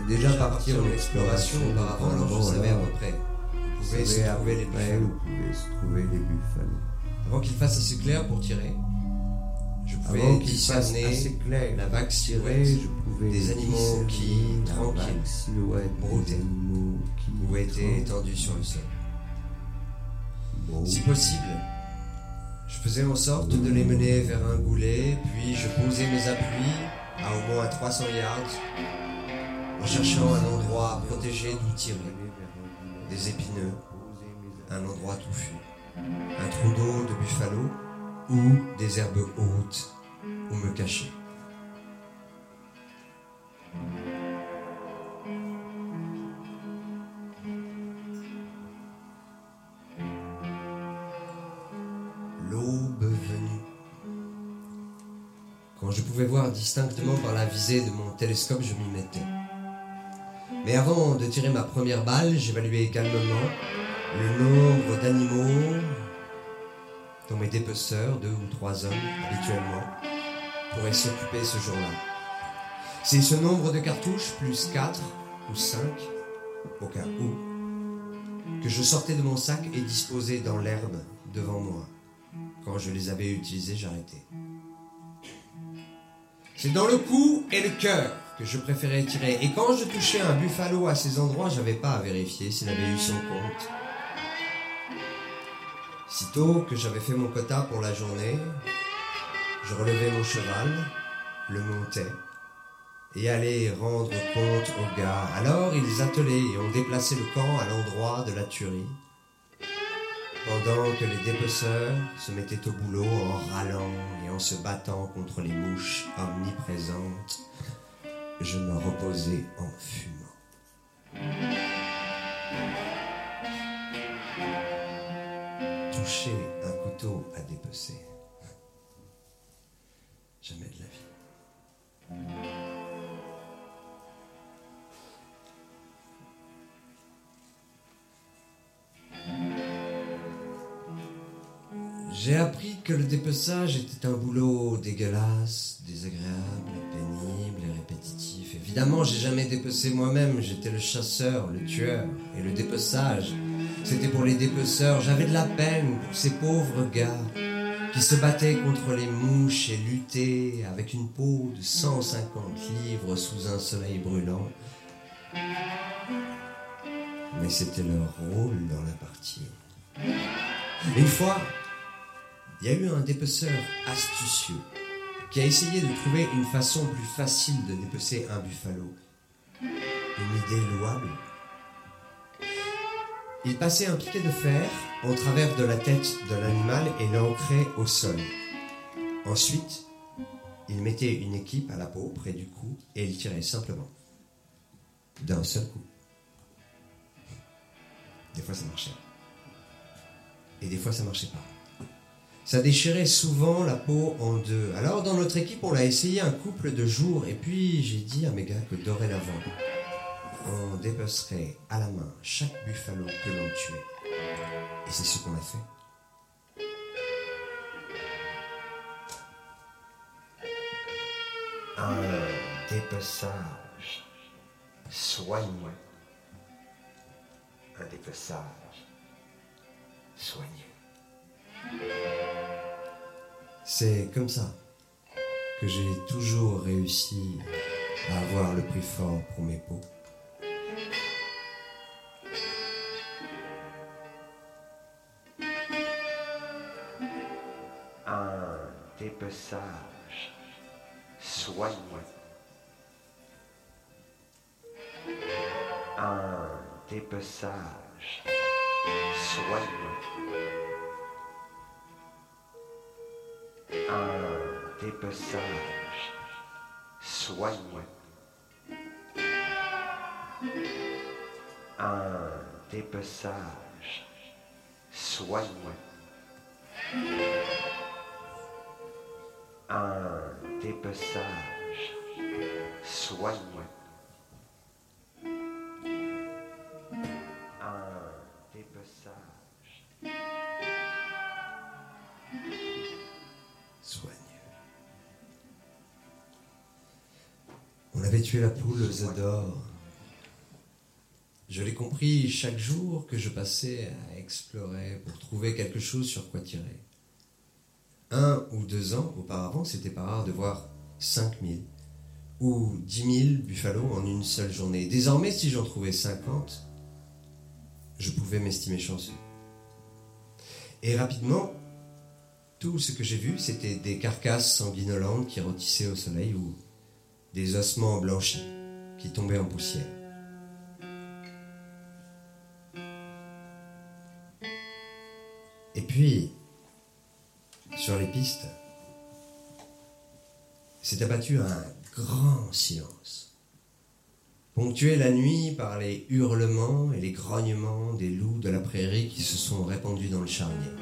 déjà parti en exploration auparavant, alors je savais à peu près. Où pouvaient se trouver les buffalos. Où se trouver les buffalos. Avant qu'il fasse assez clair pour tirer, je pouvais Avant discerner assez clair la vague silhouette je pouvais des animaux qui, tranquilles, silhouette broutaient qui, ou étaient étendus sur le sol. Si possible, je faisais en sorte de les mener vers un goulet, puis je posais mes appuis à au moins 300 yards, en cherchant un endroit protégé d'où tirer. Des épineux, un endroit touffu, un trou d'eau de buffalo ou des herbes hautes où me cacher. L'aube venue. Quand je pouvais voir distinctement par la visée de mon télescope, je m'y mettais. Mais avant de tirer ma première balle, j'évaluais calmement le nombre d'animaux dont mes dépeceurs, deux ou trois hommes habituellement, pourraient s'occuper ce jour-là. C'est ce nombre de cartouches, plus quatre ou cinq, au cas où, que je sortais de mon sac et disposais dans l'herbe devant moi. Quand je les avais utilisés, j'arrêtais. C'est dans le cou et le cœur que je préférais tirer. Et quand je touchais un buffalo à ces endroits, j'avais pas à vérifier s'il avait eu son compte. Sitôt que j'avais fait mon quota pour la journée, je relevais mon cheval, le montais et allais rendre compte aux gars. Alors ils attelaient et on déplaçait le camp à l'endroit de la tuerie. Pendant que les dépeceurs se mettaient au boulot en râlant et en se battant contre les mouches omniprésentes, je me reposais en fumant. Toucher un couteau à dépecer. Jamais de la vie. J'ai appris que le dépeçage était un boulot dégueulasse, désagréable. Évidemment, j'ai jamais dépecé moi-même, j'étais le chasseur, le tueur. Et le dépeçage, c'était pour les dépeceurs. J'avais de la peine pour ces pauvres gars qui se battaient contre les mouches et luttaient avec une peau de 150 livres sous un soleil brûlant. Mais c'était leur rôle dans la partie. Une fois, il y a eu un dépeceur astucieux qui a essayé de trouver une façon plus facile de dépecer un buffalo. Une idée louable. Il passait un piquet de fer en travers de la tête de l'animal et l'ancrait au sol. Ensuite, il mettait une équipe à la peau près du cou et il tirait simplement. D'un seul coup. Des fois ça marchait. Et des fois ça marchait pas. Ça déchirait souvent la peau en deux. Alors dans notre équipe, on l'a essayé un couple de jours et puis j'ai dit à mes gars que dorénavant, on dépecerait à la main chaque buffalo que l'on tuait. Et c'est ce qu'on a fait. Un dépeçage soigné. Un dépeçage soigné. C'est comme ça que j'ai toujours réussi à avoir le prix fort pour mes peaux. Un dépeçage soigneux. Un dépeçage soigneux. Un dépeçage soigneux. Un dépeçage soigneux. Un dépeçage soigneux. Un dépeçage On avait tué la poule aux œufs d'or. Je l'ai compris chaque jour que je passais à explorer pour trouver quelque chose sur quoi tirer. Un ou deux ans auparavant, c'était pas rare de voir 5000 ou 10 000 buffalo en une seule journée. Désormais, si j'en trouvais 50, je pouvais m'estimer chanceux. Et rapidement, tout ce que j'ai vu, c'était des carcasses sanguinolentes qui rôtissaient au soleil ou des ossements blanchis qui tombaient en poussière. Et puis, sur les pistes, s'est abattu un grand silence, ponctué la nuit par les hurlements et les grognements des loups de la prairie qui se sont répandus dans le charnier.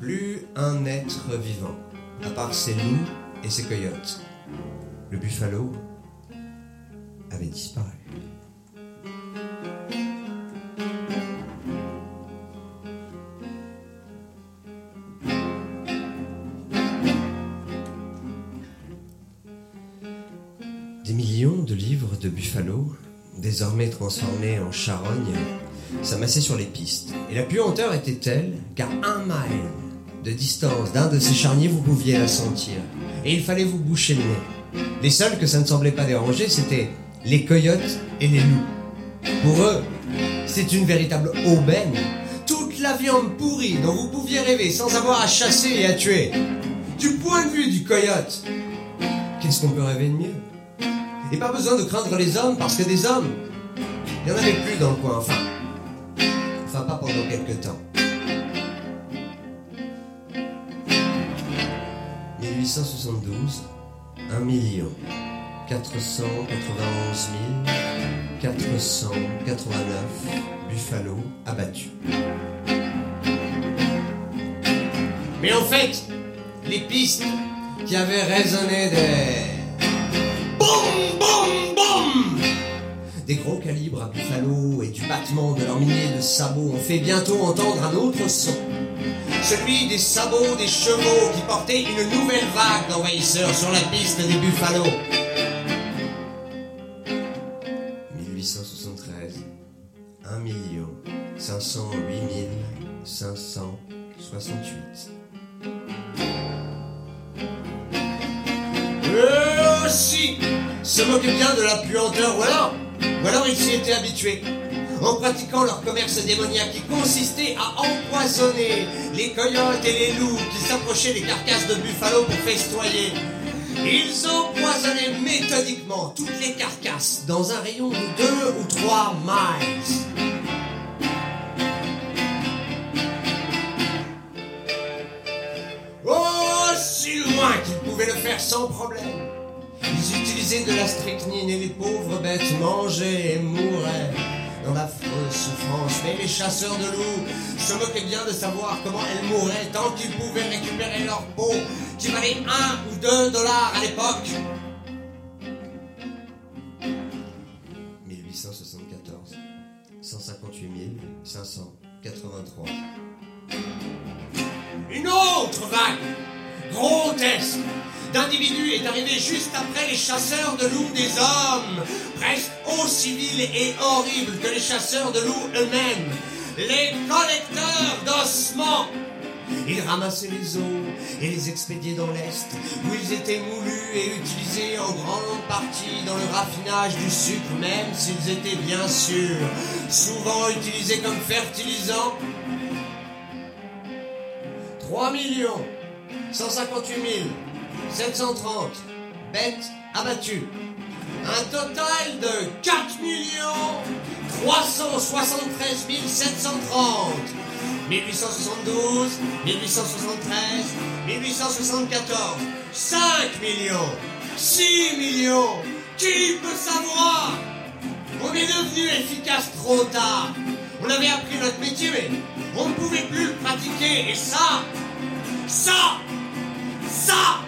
Plus un être vivant, à part ces loups et ces coyotes. Le buffalo avait disparu. Des millions de livres de buffalo, désormais transformés en charognes, s'amassaient sur les pistes. Et la puanteur était telle qu'à un mile de distance d'un de ces charniers, vous pouviez la sentir. Et il fallait vous boucher le nez. Les seuls que ça ne semblait pas déranger, c'était les coyotes et les loups. Pour eux, c'est une véritable aubaine. Toute la viande pourrie dont vous pouviez rêver sans avoir à chasser et à tuer. Du point de vue du coyote, qu'est-ce qu'on peut rêver de mieux? Et pas besoin de craindre les hommes parce que des hommes, il n'y en avait plus dans le coin, enfin. Enfin, pas pendant quelques temps. 1872, 1 million 491 489 buffalo abattus. Mais en fait, les pistes qui avaient résonné des... Boum, boum, boum Des gros calibres à buffalo et du battement de leurs milliers de sabots ont fait bientôt entendre un autre son. Celui des sabots des chevaux qui portaient une nouvelle vague d'envahisseurs sur la piste des buffalos. 1873, 1 million 508 568. Eux aussi se moquaient bien de la puanteur, ou alors, ou alors ils s'y étaient habitués. En pratiquant leur commerce démoniaque qui consistait à empoisonner les coyotes et les loups qui s'approchaient des carcasses de buffalo pour festoyer. Ils empoisonnaient méthodiquement toutes les carcasses dans un rayon de deux ou trois miles. Oh, si loin qu'ils pouvaient le faire sans problème. Ils utilisaient de la strychnine et les pauvres bêtes mangeaient et mouraient dans l'affreuse souffrance. Mais les chasseurs de loups se moquaient bien de savoir comment elles mouraient tant qu'ils pouvaient récupérer leur peau qui valait un ou deux dollars à l'époque. 1874, 158 583. Une autre vague, grotesque, d'individus est arrivée juste après les chasseurs de loups des hommes, presque aussi vils et horribles que les chasseurs de loups eux-mêmes, les collecteurs d'ossements. Il ramassait les eaux et les expédiait dans l'Est, où ils étaient moulus et utilisés en grande partie dans le raffinage du sucre, même s'ils étaient bien sûr souvent utilisés comme fertilisants. 3 millions 158 730 bêtes abattues. Un total de 4 millions 373 730. 1872, 1873, 1874. 5 millions 6 millions Qui peut savoir? On est devenu efficace trop tard. On avait appris notre métier, mais on ne pouvait plus le pratiquer. Et ça, ça, ça,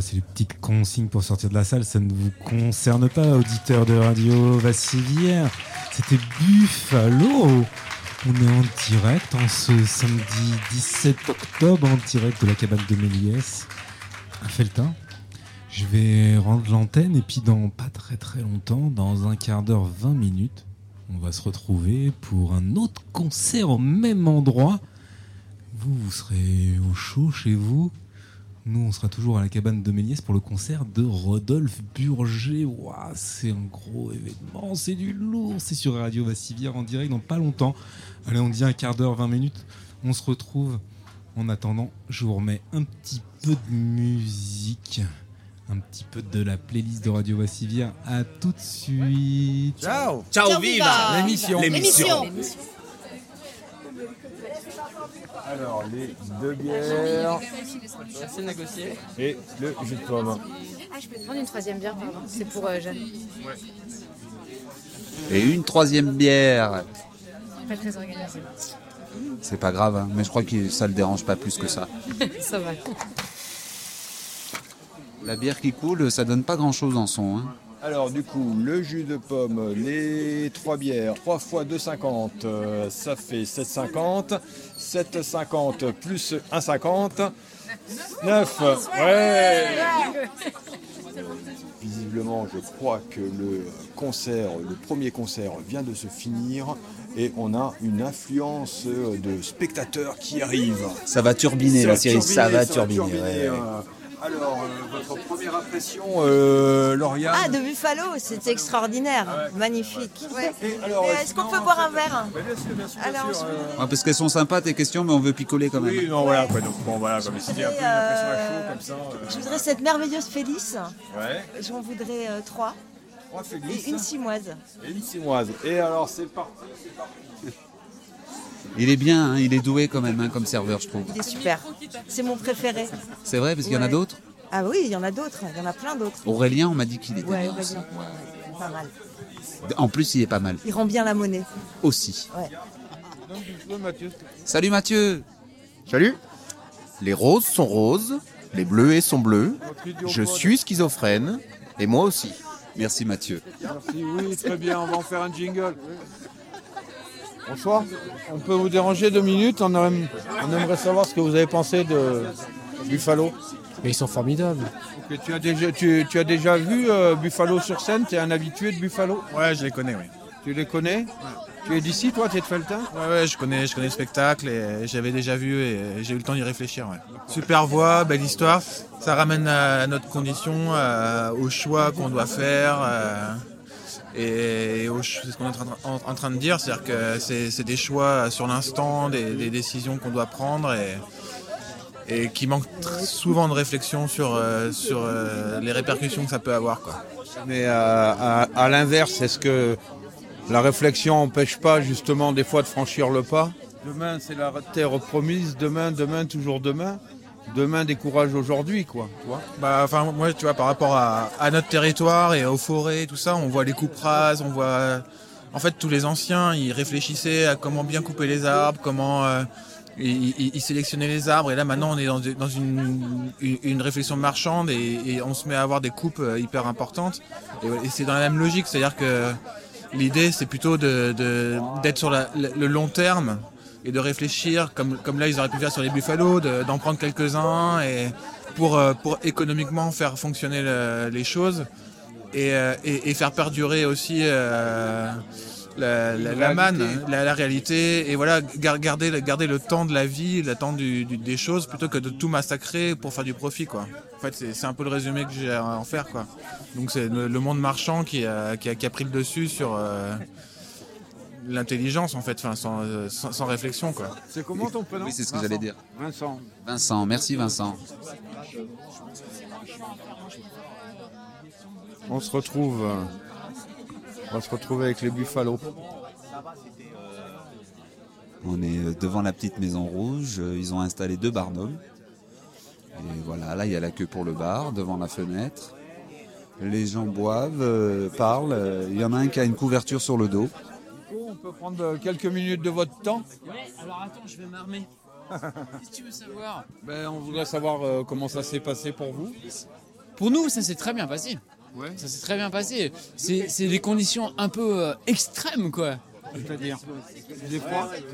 c'est les petites consignes pour sortir de la salle. Ça ne vous concerne pas, auditeur de radio Vassivière. C'était Buffalo. On est en direct en ce samedi 17 octobre, en direct de la cabane de Méliès à Feltin. Je vais rendre l'antenne et puis dans pas très très longtemps, dans un quart d'heure, 20 minutes, on va se retrouver pour un autre concert au même endroit. Vous, vous serez au chaud chez vous. Nous, on sera toujours à la cabane de Méliès pour le concert de Rodolphe Burger. Ouah, c'est un gros événement, c'est du lourd. C'est sur Radio Vassivière en direct dans pas longtemps. Allez, on dit un quart d'heure, 20 minutes. On se retrouve. En attendant, je vous remets un petit peu de musique. Un petit peu de la playlist de Radio Vassivière. À tout de suite. Ciao Ciao, Ciao, viva viva L'émission L'émission Alors, les deux bières C'est négocié. et le jus de pomme. Ah, je peux te prendre une troisième bière, pardon. C'est pour euh, Jeanne. Et une troisième bière. Pas très organisé. C'est pas grave, hein, mais je crois que ça le dérange pas plus que ça. [LAUGHS] Ça va. La bière qui coule, ça donne pas grand chose en son. Hein. Alors, du coup, le jus de pomme, les trois bières, 3 fois 2,50, euh, ça fait 7,50. 7,50 plus 1,50. 9. Ouais Visiblement, je crois que le concert, le premier concert vient de se finir et on a une affluence de spectateurs qui arrivent. Ça va turbiner, Ça la série, ça va turbiner, turbiner, ouais, ouais. euh. Alors, euh, votre première impression, euh, Lauriane Ah, de Buffalo, c'était extraordinaire, magnifique. Et Est-ce qu'on peut boire un verre Alors, je Ouais, parce qu'elles sont sympas tes questions, mais on veut picoler quand même. Oui, non, voilà, quoi, donc, bon, voilà, comme c'était un peu une impression à chaud, comme ça. euh, je voudrais cette merveilleuse Félice. Ouais. J'en voudrais euh, trois. Trois Félices. Et une cimoise. Et une cimoise. Et alors, c'est parti, c'est parti. Il est bien, hein, il est doué quand même, hein, comme serveur, je trouve. Il est super. C'est mon préféré. C'est vrai, parce qu'il y en a d'autres Ah oui, il y en a d'autres. Il y en a plein d'autres. Aurélien, on m'a dit qu'il était Ouais, bien Aurélien. Ouais, Pas mal. En plus, il est pas mal. Il rend bien la monnaie. Aussi. Ouais. Salut Mathieu Salut Les roses sont roses, les bleuets sont bleus, je suis schizophrène, et moi aussi. Merci Mathieu. Merci, oui, très bien, on va en faire un jingle. Bonsoir. On peut vous déranger deux minutes on, aimerait savoir ce que vous avez pensé de Buffalo. Mais ils sont formidables. Tu, as déjà, tu, tu as déjà vu euh, Buffalo sur scène? Tu es un habitué de Buffalo? Ouais, je les connais, oui. Tu les connais? Tu es d'ici, toi Tu es de Feltin? Ouais, ouais, je connais, je connais le spectacle et j'avais déjà vu et j'ai eu le temps d'y réfléchir. ouais. Super voix, belle histoire. Ça ramène à notre condition, euh, au choix qu'on doit faire. euh, et c'est ce qu'on est en train, en- en train de dire, c'est-à-dire que c'est c'est des choix sur l'instant, des, des décisions qu'on doit prendre et, et qui manquent tr- souvent de réflexion sur, euh, sur euh, les répercussions que ça peut avoir. Quoi. Mais euh, à, à l'inverse, est-ce que la réflexion n'empêche pas justement des fois de franchir le pas? Demain, c'est la terre promise. Demain, demain, toujours demain. Demain décourage aujourd'hui, quoi. Bah, enfin, moi, tu vois, par rapport à, à notre territoire et aux forêts, tout ça, on voit les coupes on voit. En fait, tous les anciens, ils réfléchissaient à comment bien couper les arbres, comment. euh, ils, ils- ils sélectionnaient les arbres. Et là, maintenant, on est dans, une, une, une réflexion marchande et, et on se met à avoir des coupes euh, hyper importantes. Et, et c'est dans la même logique, c'est-à-dire que l'idée, c'est plutôt de, de- d'être sur la- le long terme et de réfléchir, comme, comme là, ils auraient pu faire sur les Buffalo, de- d'en prendre quelques-uns et pour, euh, pour économiquement faire fonctionner le- les choses et, euh, et, et faire perdurer aussi euh, la, la, la manne, la, la réalité, et voilà, gar- garder, le- garder le temps de la vie, le temps du, du- des choses, plutôt que de tout massacrer pour faire du profit, quoi. En fait, c'est c'est un peu le résumé que j'ai à en faire, quoi. Donc c'est le, le monde marchand qui a, qui, a, qui a pris le dessus sur euh, l'intelligence, en fait, enfin, sans, euh, sans, sans réflexion, quoi. C'est comment ton prénom Oui, c'est ce que j'allais dire. Vincent. Vincent, merci Vincent. On se retrouve. euh, On va se retrouver avec les Buffalo. On est euh, devant la petite maison rouge. Ils ont installé deux barnums. Et voilà, là, il y a la queue pour le bar, devant la fenêtre. Les gens boivent, euh, parlent. Il y en a un qui a une couverture sur le dos. On peut prendre euh, quelques minutes de votre temps Ouais, alors attends, je vais m'armer. [LAUGHS] Qu'est-ce que tu veux savoir? Ben, On voudrait savoir euh, comment ça s'est passé pour vous. Pour nous, ça s'est très bien passé. Ouais. Ça s'est très bien passé. C'est des conditions un peu euh, extrêmes, quoi. C'est-à-dire?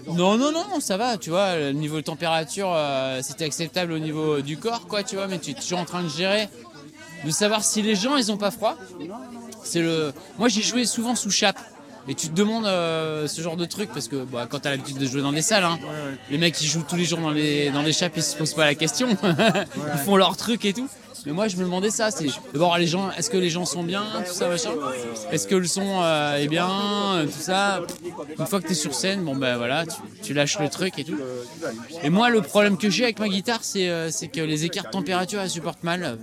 Non, non, non, ça va, tu vois, le niveau de température, euh, c'était acceptable au niveau du corps, quoi, tu vois, mais tu es toujours en train de gérer, de savoir si les gens, ils ont pas froid. C'est le... Moi, j'ai joué souvent sous chape. Et tu te demandes euh, ce genre de truc parce que bah, quand t'as l'habitude de jouer dans des salles, hein, les mecs qui jouent tous les jours dans les, dans les chapes, ils se posent pas la question. [LAUGHS] ils font leur truc et tout. Mais moi, je me demandais ça. C'est d'abord les gens. Est-ce que les gens sont bien, tout ça, machin? Est-ce que le son euh, est bien, euh, tout ça? Une fois que t'es sur scène, bon ben voilà, tu, tu lâches le truc et tout. Et moi, le problème que j'ai avec ma guitare, c'est euh, c'est que les écarts de température, elles supportent mal.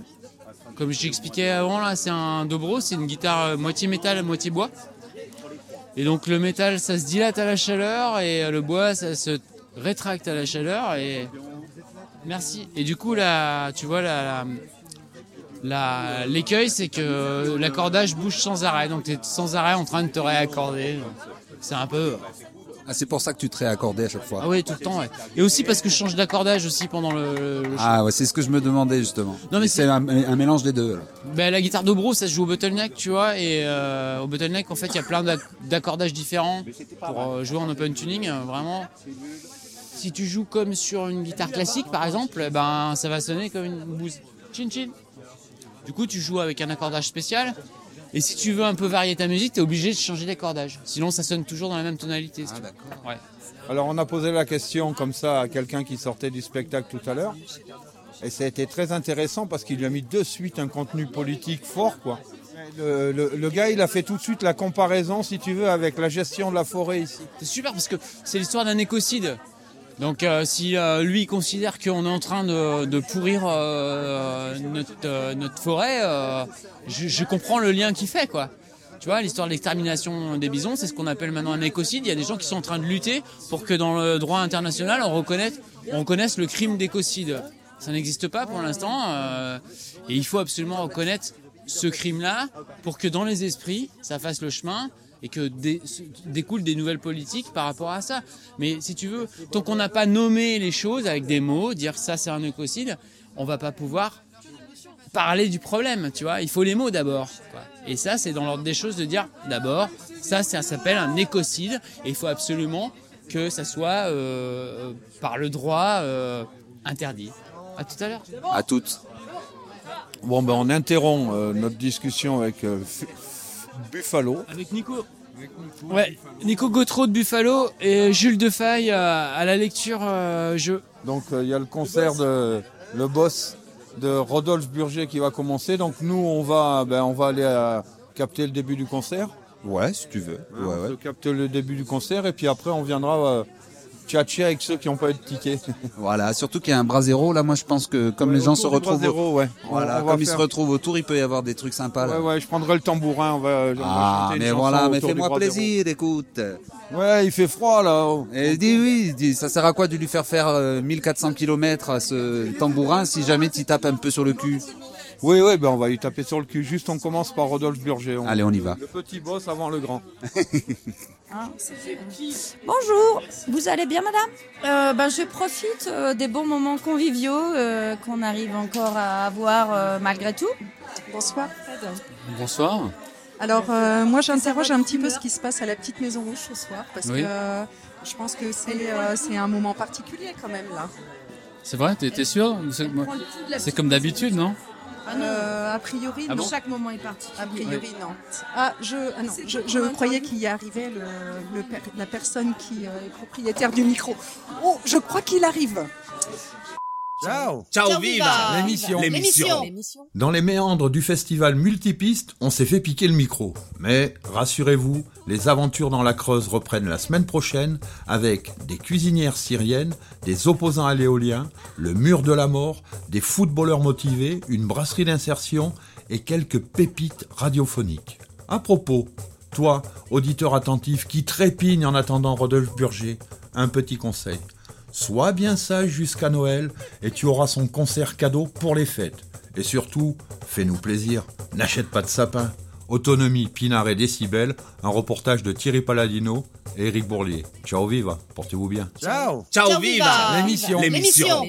Comme je t'expliquais avant, là, c'est un dobro, c'est une guitare moitié métal, moitié bois. Et donc le métal, ça se dilate à la chaleur et euh, le bois, ça se rétracte à la chaleur. Et merci. Et du coup, là, tu vois, la, l'écueil, c'est que l'accordage bouge sans arrêt. Donc tu es sans arrêt en train de te réaccorder. C'est un peu. Ah, c'est pour ça que tu te réaccordais à chaque fois. Ah oui, tout le temps, ouais. Et aussi parce que je change d'accordage aussi pendant le. le- Ah ouais, c'est ce que je me demandais justement. Non, mais c'est un, un mélange des deux. Ben, la guitare dobro, ça se joue au bottleneck, tu vois, et euh, au bottleneck, en fait, il y a plein d'ac- d'accordages différents pour euh, jouer en open tuning. euh, vraiment, si tu joues comme sur une guitare classique, par exemple, eh ben, ça va sonner comme une bouse. Chin chin. Du coup, tu joues avec un accordage spécial. Et si tu veux un peu varier ta musique, t'es obligé de changer d'accordage. Sinon, ça sonne toujours dans la même tonalité. si tu veux. Ouais. Alors on a posé la question comme ça à quelqu'un qui sortait du spectacle tout à l'heure. Et ça a été très intéressant parce qu'il lui a mis de suite un contenu politique fort. quoi. Le, le- le gars, il a fait tout de suite la comparaison, si tu veux, avec la gestion de la forêt ici. C'est super parce que c'est l'histoire d'un écocide. Donc euh, si euh, lui considère qu'on est en train de, de pourrir euh, notre, euh, notre forêt, euh, je, je comprends le lien qu'il fait quoi. Tu vois, l'histoire de l'extermination des bisons, c'est ce qu'on appelle maintenant un écocide. Il y a des gens qui sont en train de lutter pour que dans le droit international, on reconnaisse, on reconnaisse le crime d'écocide. Ça n'existe pas pour l'instant. euh, et il faut absolument reconnaître ce crime-là pour que dans les esprits, ça fasse le chemin et que dé- découlent des nouvelles politiques par rapport à ça. Mais si tu veux, tant qu'on n'a pas nommé les choses avec des mots, dire ça c'est un écocide, on va pas pouvoir parler du problème, tu vois. Il faut les mots d'abord. Et ça, c'est dans l'ordre des choses de dire d'abord, ça, ça s'appelle un écocide et il faut absolument que ça soit euh, par le droit euh, interdit. À tout à l'heure. À toutes. Bon, ben on interrompt euh, notre discussion avec Buffalo. Avec Nico. Ouais, Nico Gautreau de Buffalo et Jules Defaille euh, à la lecture euh, jeu. Donc euh, il y a le concert de le boss de Rodolphe Burger qui va commencer. Donc nous on va ben, on va aller à capter le début du concert. Ouais, si tu veux. Hein, Ouais, on ouais. capte le début du concert et puis après on viendra euh, tchatcher avec ceux qui n'ont pas eu de ticket. [LAUGHS] Voilà, surtout qu'il y a un bras zéro. Là, moi, je pense que comme Ouais, les gens se retrouvent, ouais. voilà, On comme ils se retrouvent autour, il peut y avoir des trucs sympas. Là. Ouais, ouais, je prendrai le tambourin, on va, on va Ah, mais voilà, mais fais-moi plaisir, écoute. Ouais, il fait froid là. Et dis oui, dis, ça sert à quoi de lui faire faire euh, 1400 km à ce tambourin si jamais tu tapes un peu sur le cul? Oui, oui, ben on va lui taper sur le cul. Juste, on commence par Rodolphe Burger. Allez, on y va. Le petit boss avant le grand. [LAUGHS] Bonjour, vous allez bien madame Euh, ben, Je profite euh, des bons moments conviviaux euh, qu'on arrive encore à avoir euh, malgré tout. Bonsoir. Bonsoir. Alors euh, moi j'interroge un petit peu ce qui se passe à la petite Maison Rouge ce soir parce Oui. que euh, je pense que c'est euh, un moment particulier quand même là. C'est vrai, t'es sûr? C'est comme d'habitude, non? Euh, a priori Ah non. bon Chaque moment est particulier. A priori Oui. non. Ah je ah non, je, je croyais qu'il y arrivait le, le per- la personne qui euh, est propriétaire du micro. Oh je crois qu'il arrive. Ciao Ciao, viva L'émission. L'émission Dans les méandres du festival Multipiste, on s'est fait piquer le micro. Mais rassurez-vous, les aventures dans la Creuse reprennent la semaine prochaine avec des cuisinières syriennes, des opposants à l'éolien, le mur de la mort, des footballeurs motivés, une brasserie d'insertion et quelques pépites radiophoniques. À propos, toi, auditeur attentif qui trépigne en attendant Rodolphe Burger, un petit conseil. Sois bien sage jusqu'à Noël et tu auras son concert cadeau pour les fêtes. Et surtout, fais-nous plaisir, n'achète pas de sapin. Autonomie, Pinard et Décibel, un reportage de Thierry Paladino et Eric Bourlier. Ciao viva, portez-vous bien. Ciao Ciao, viva L'émission. L'émission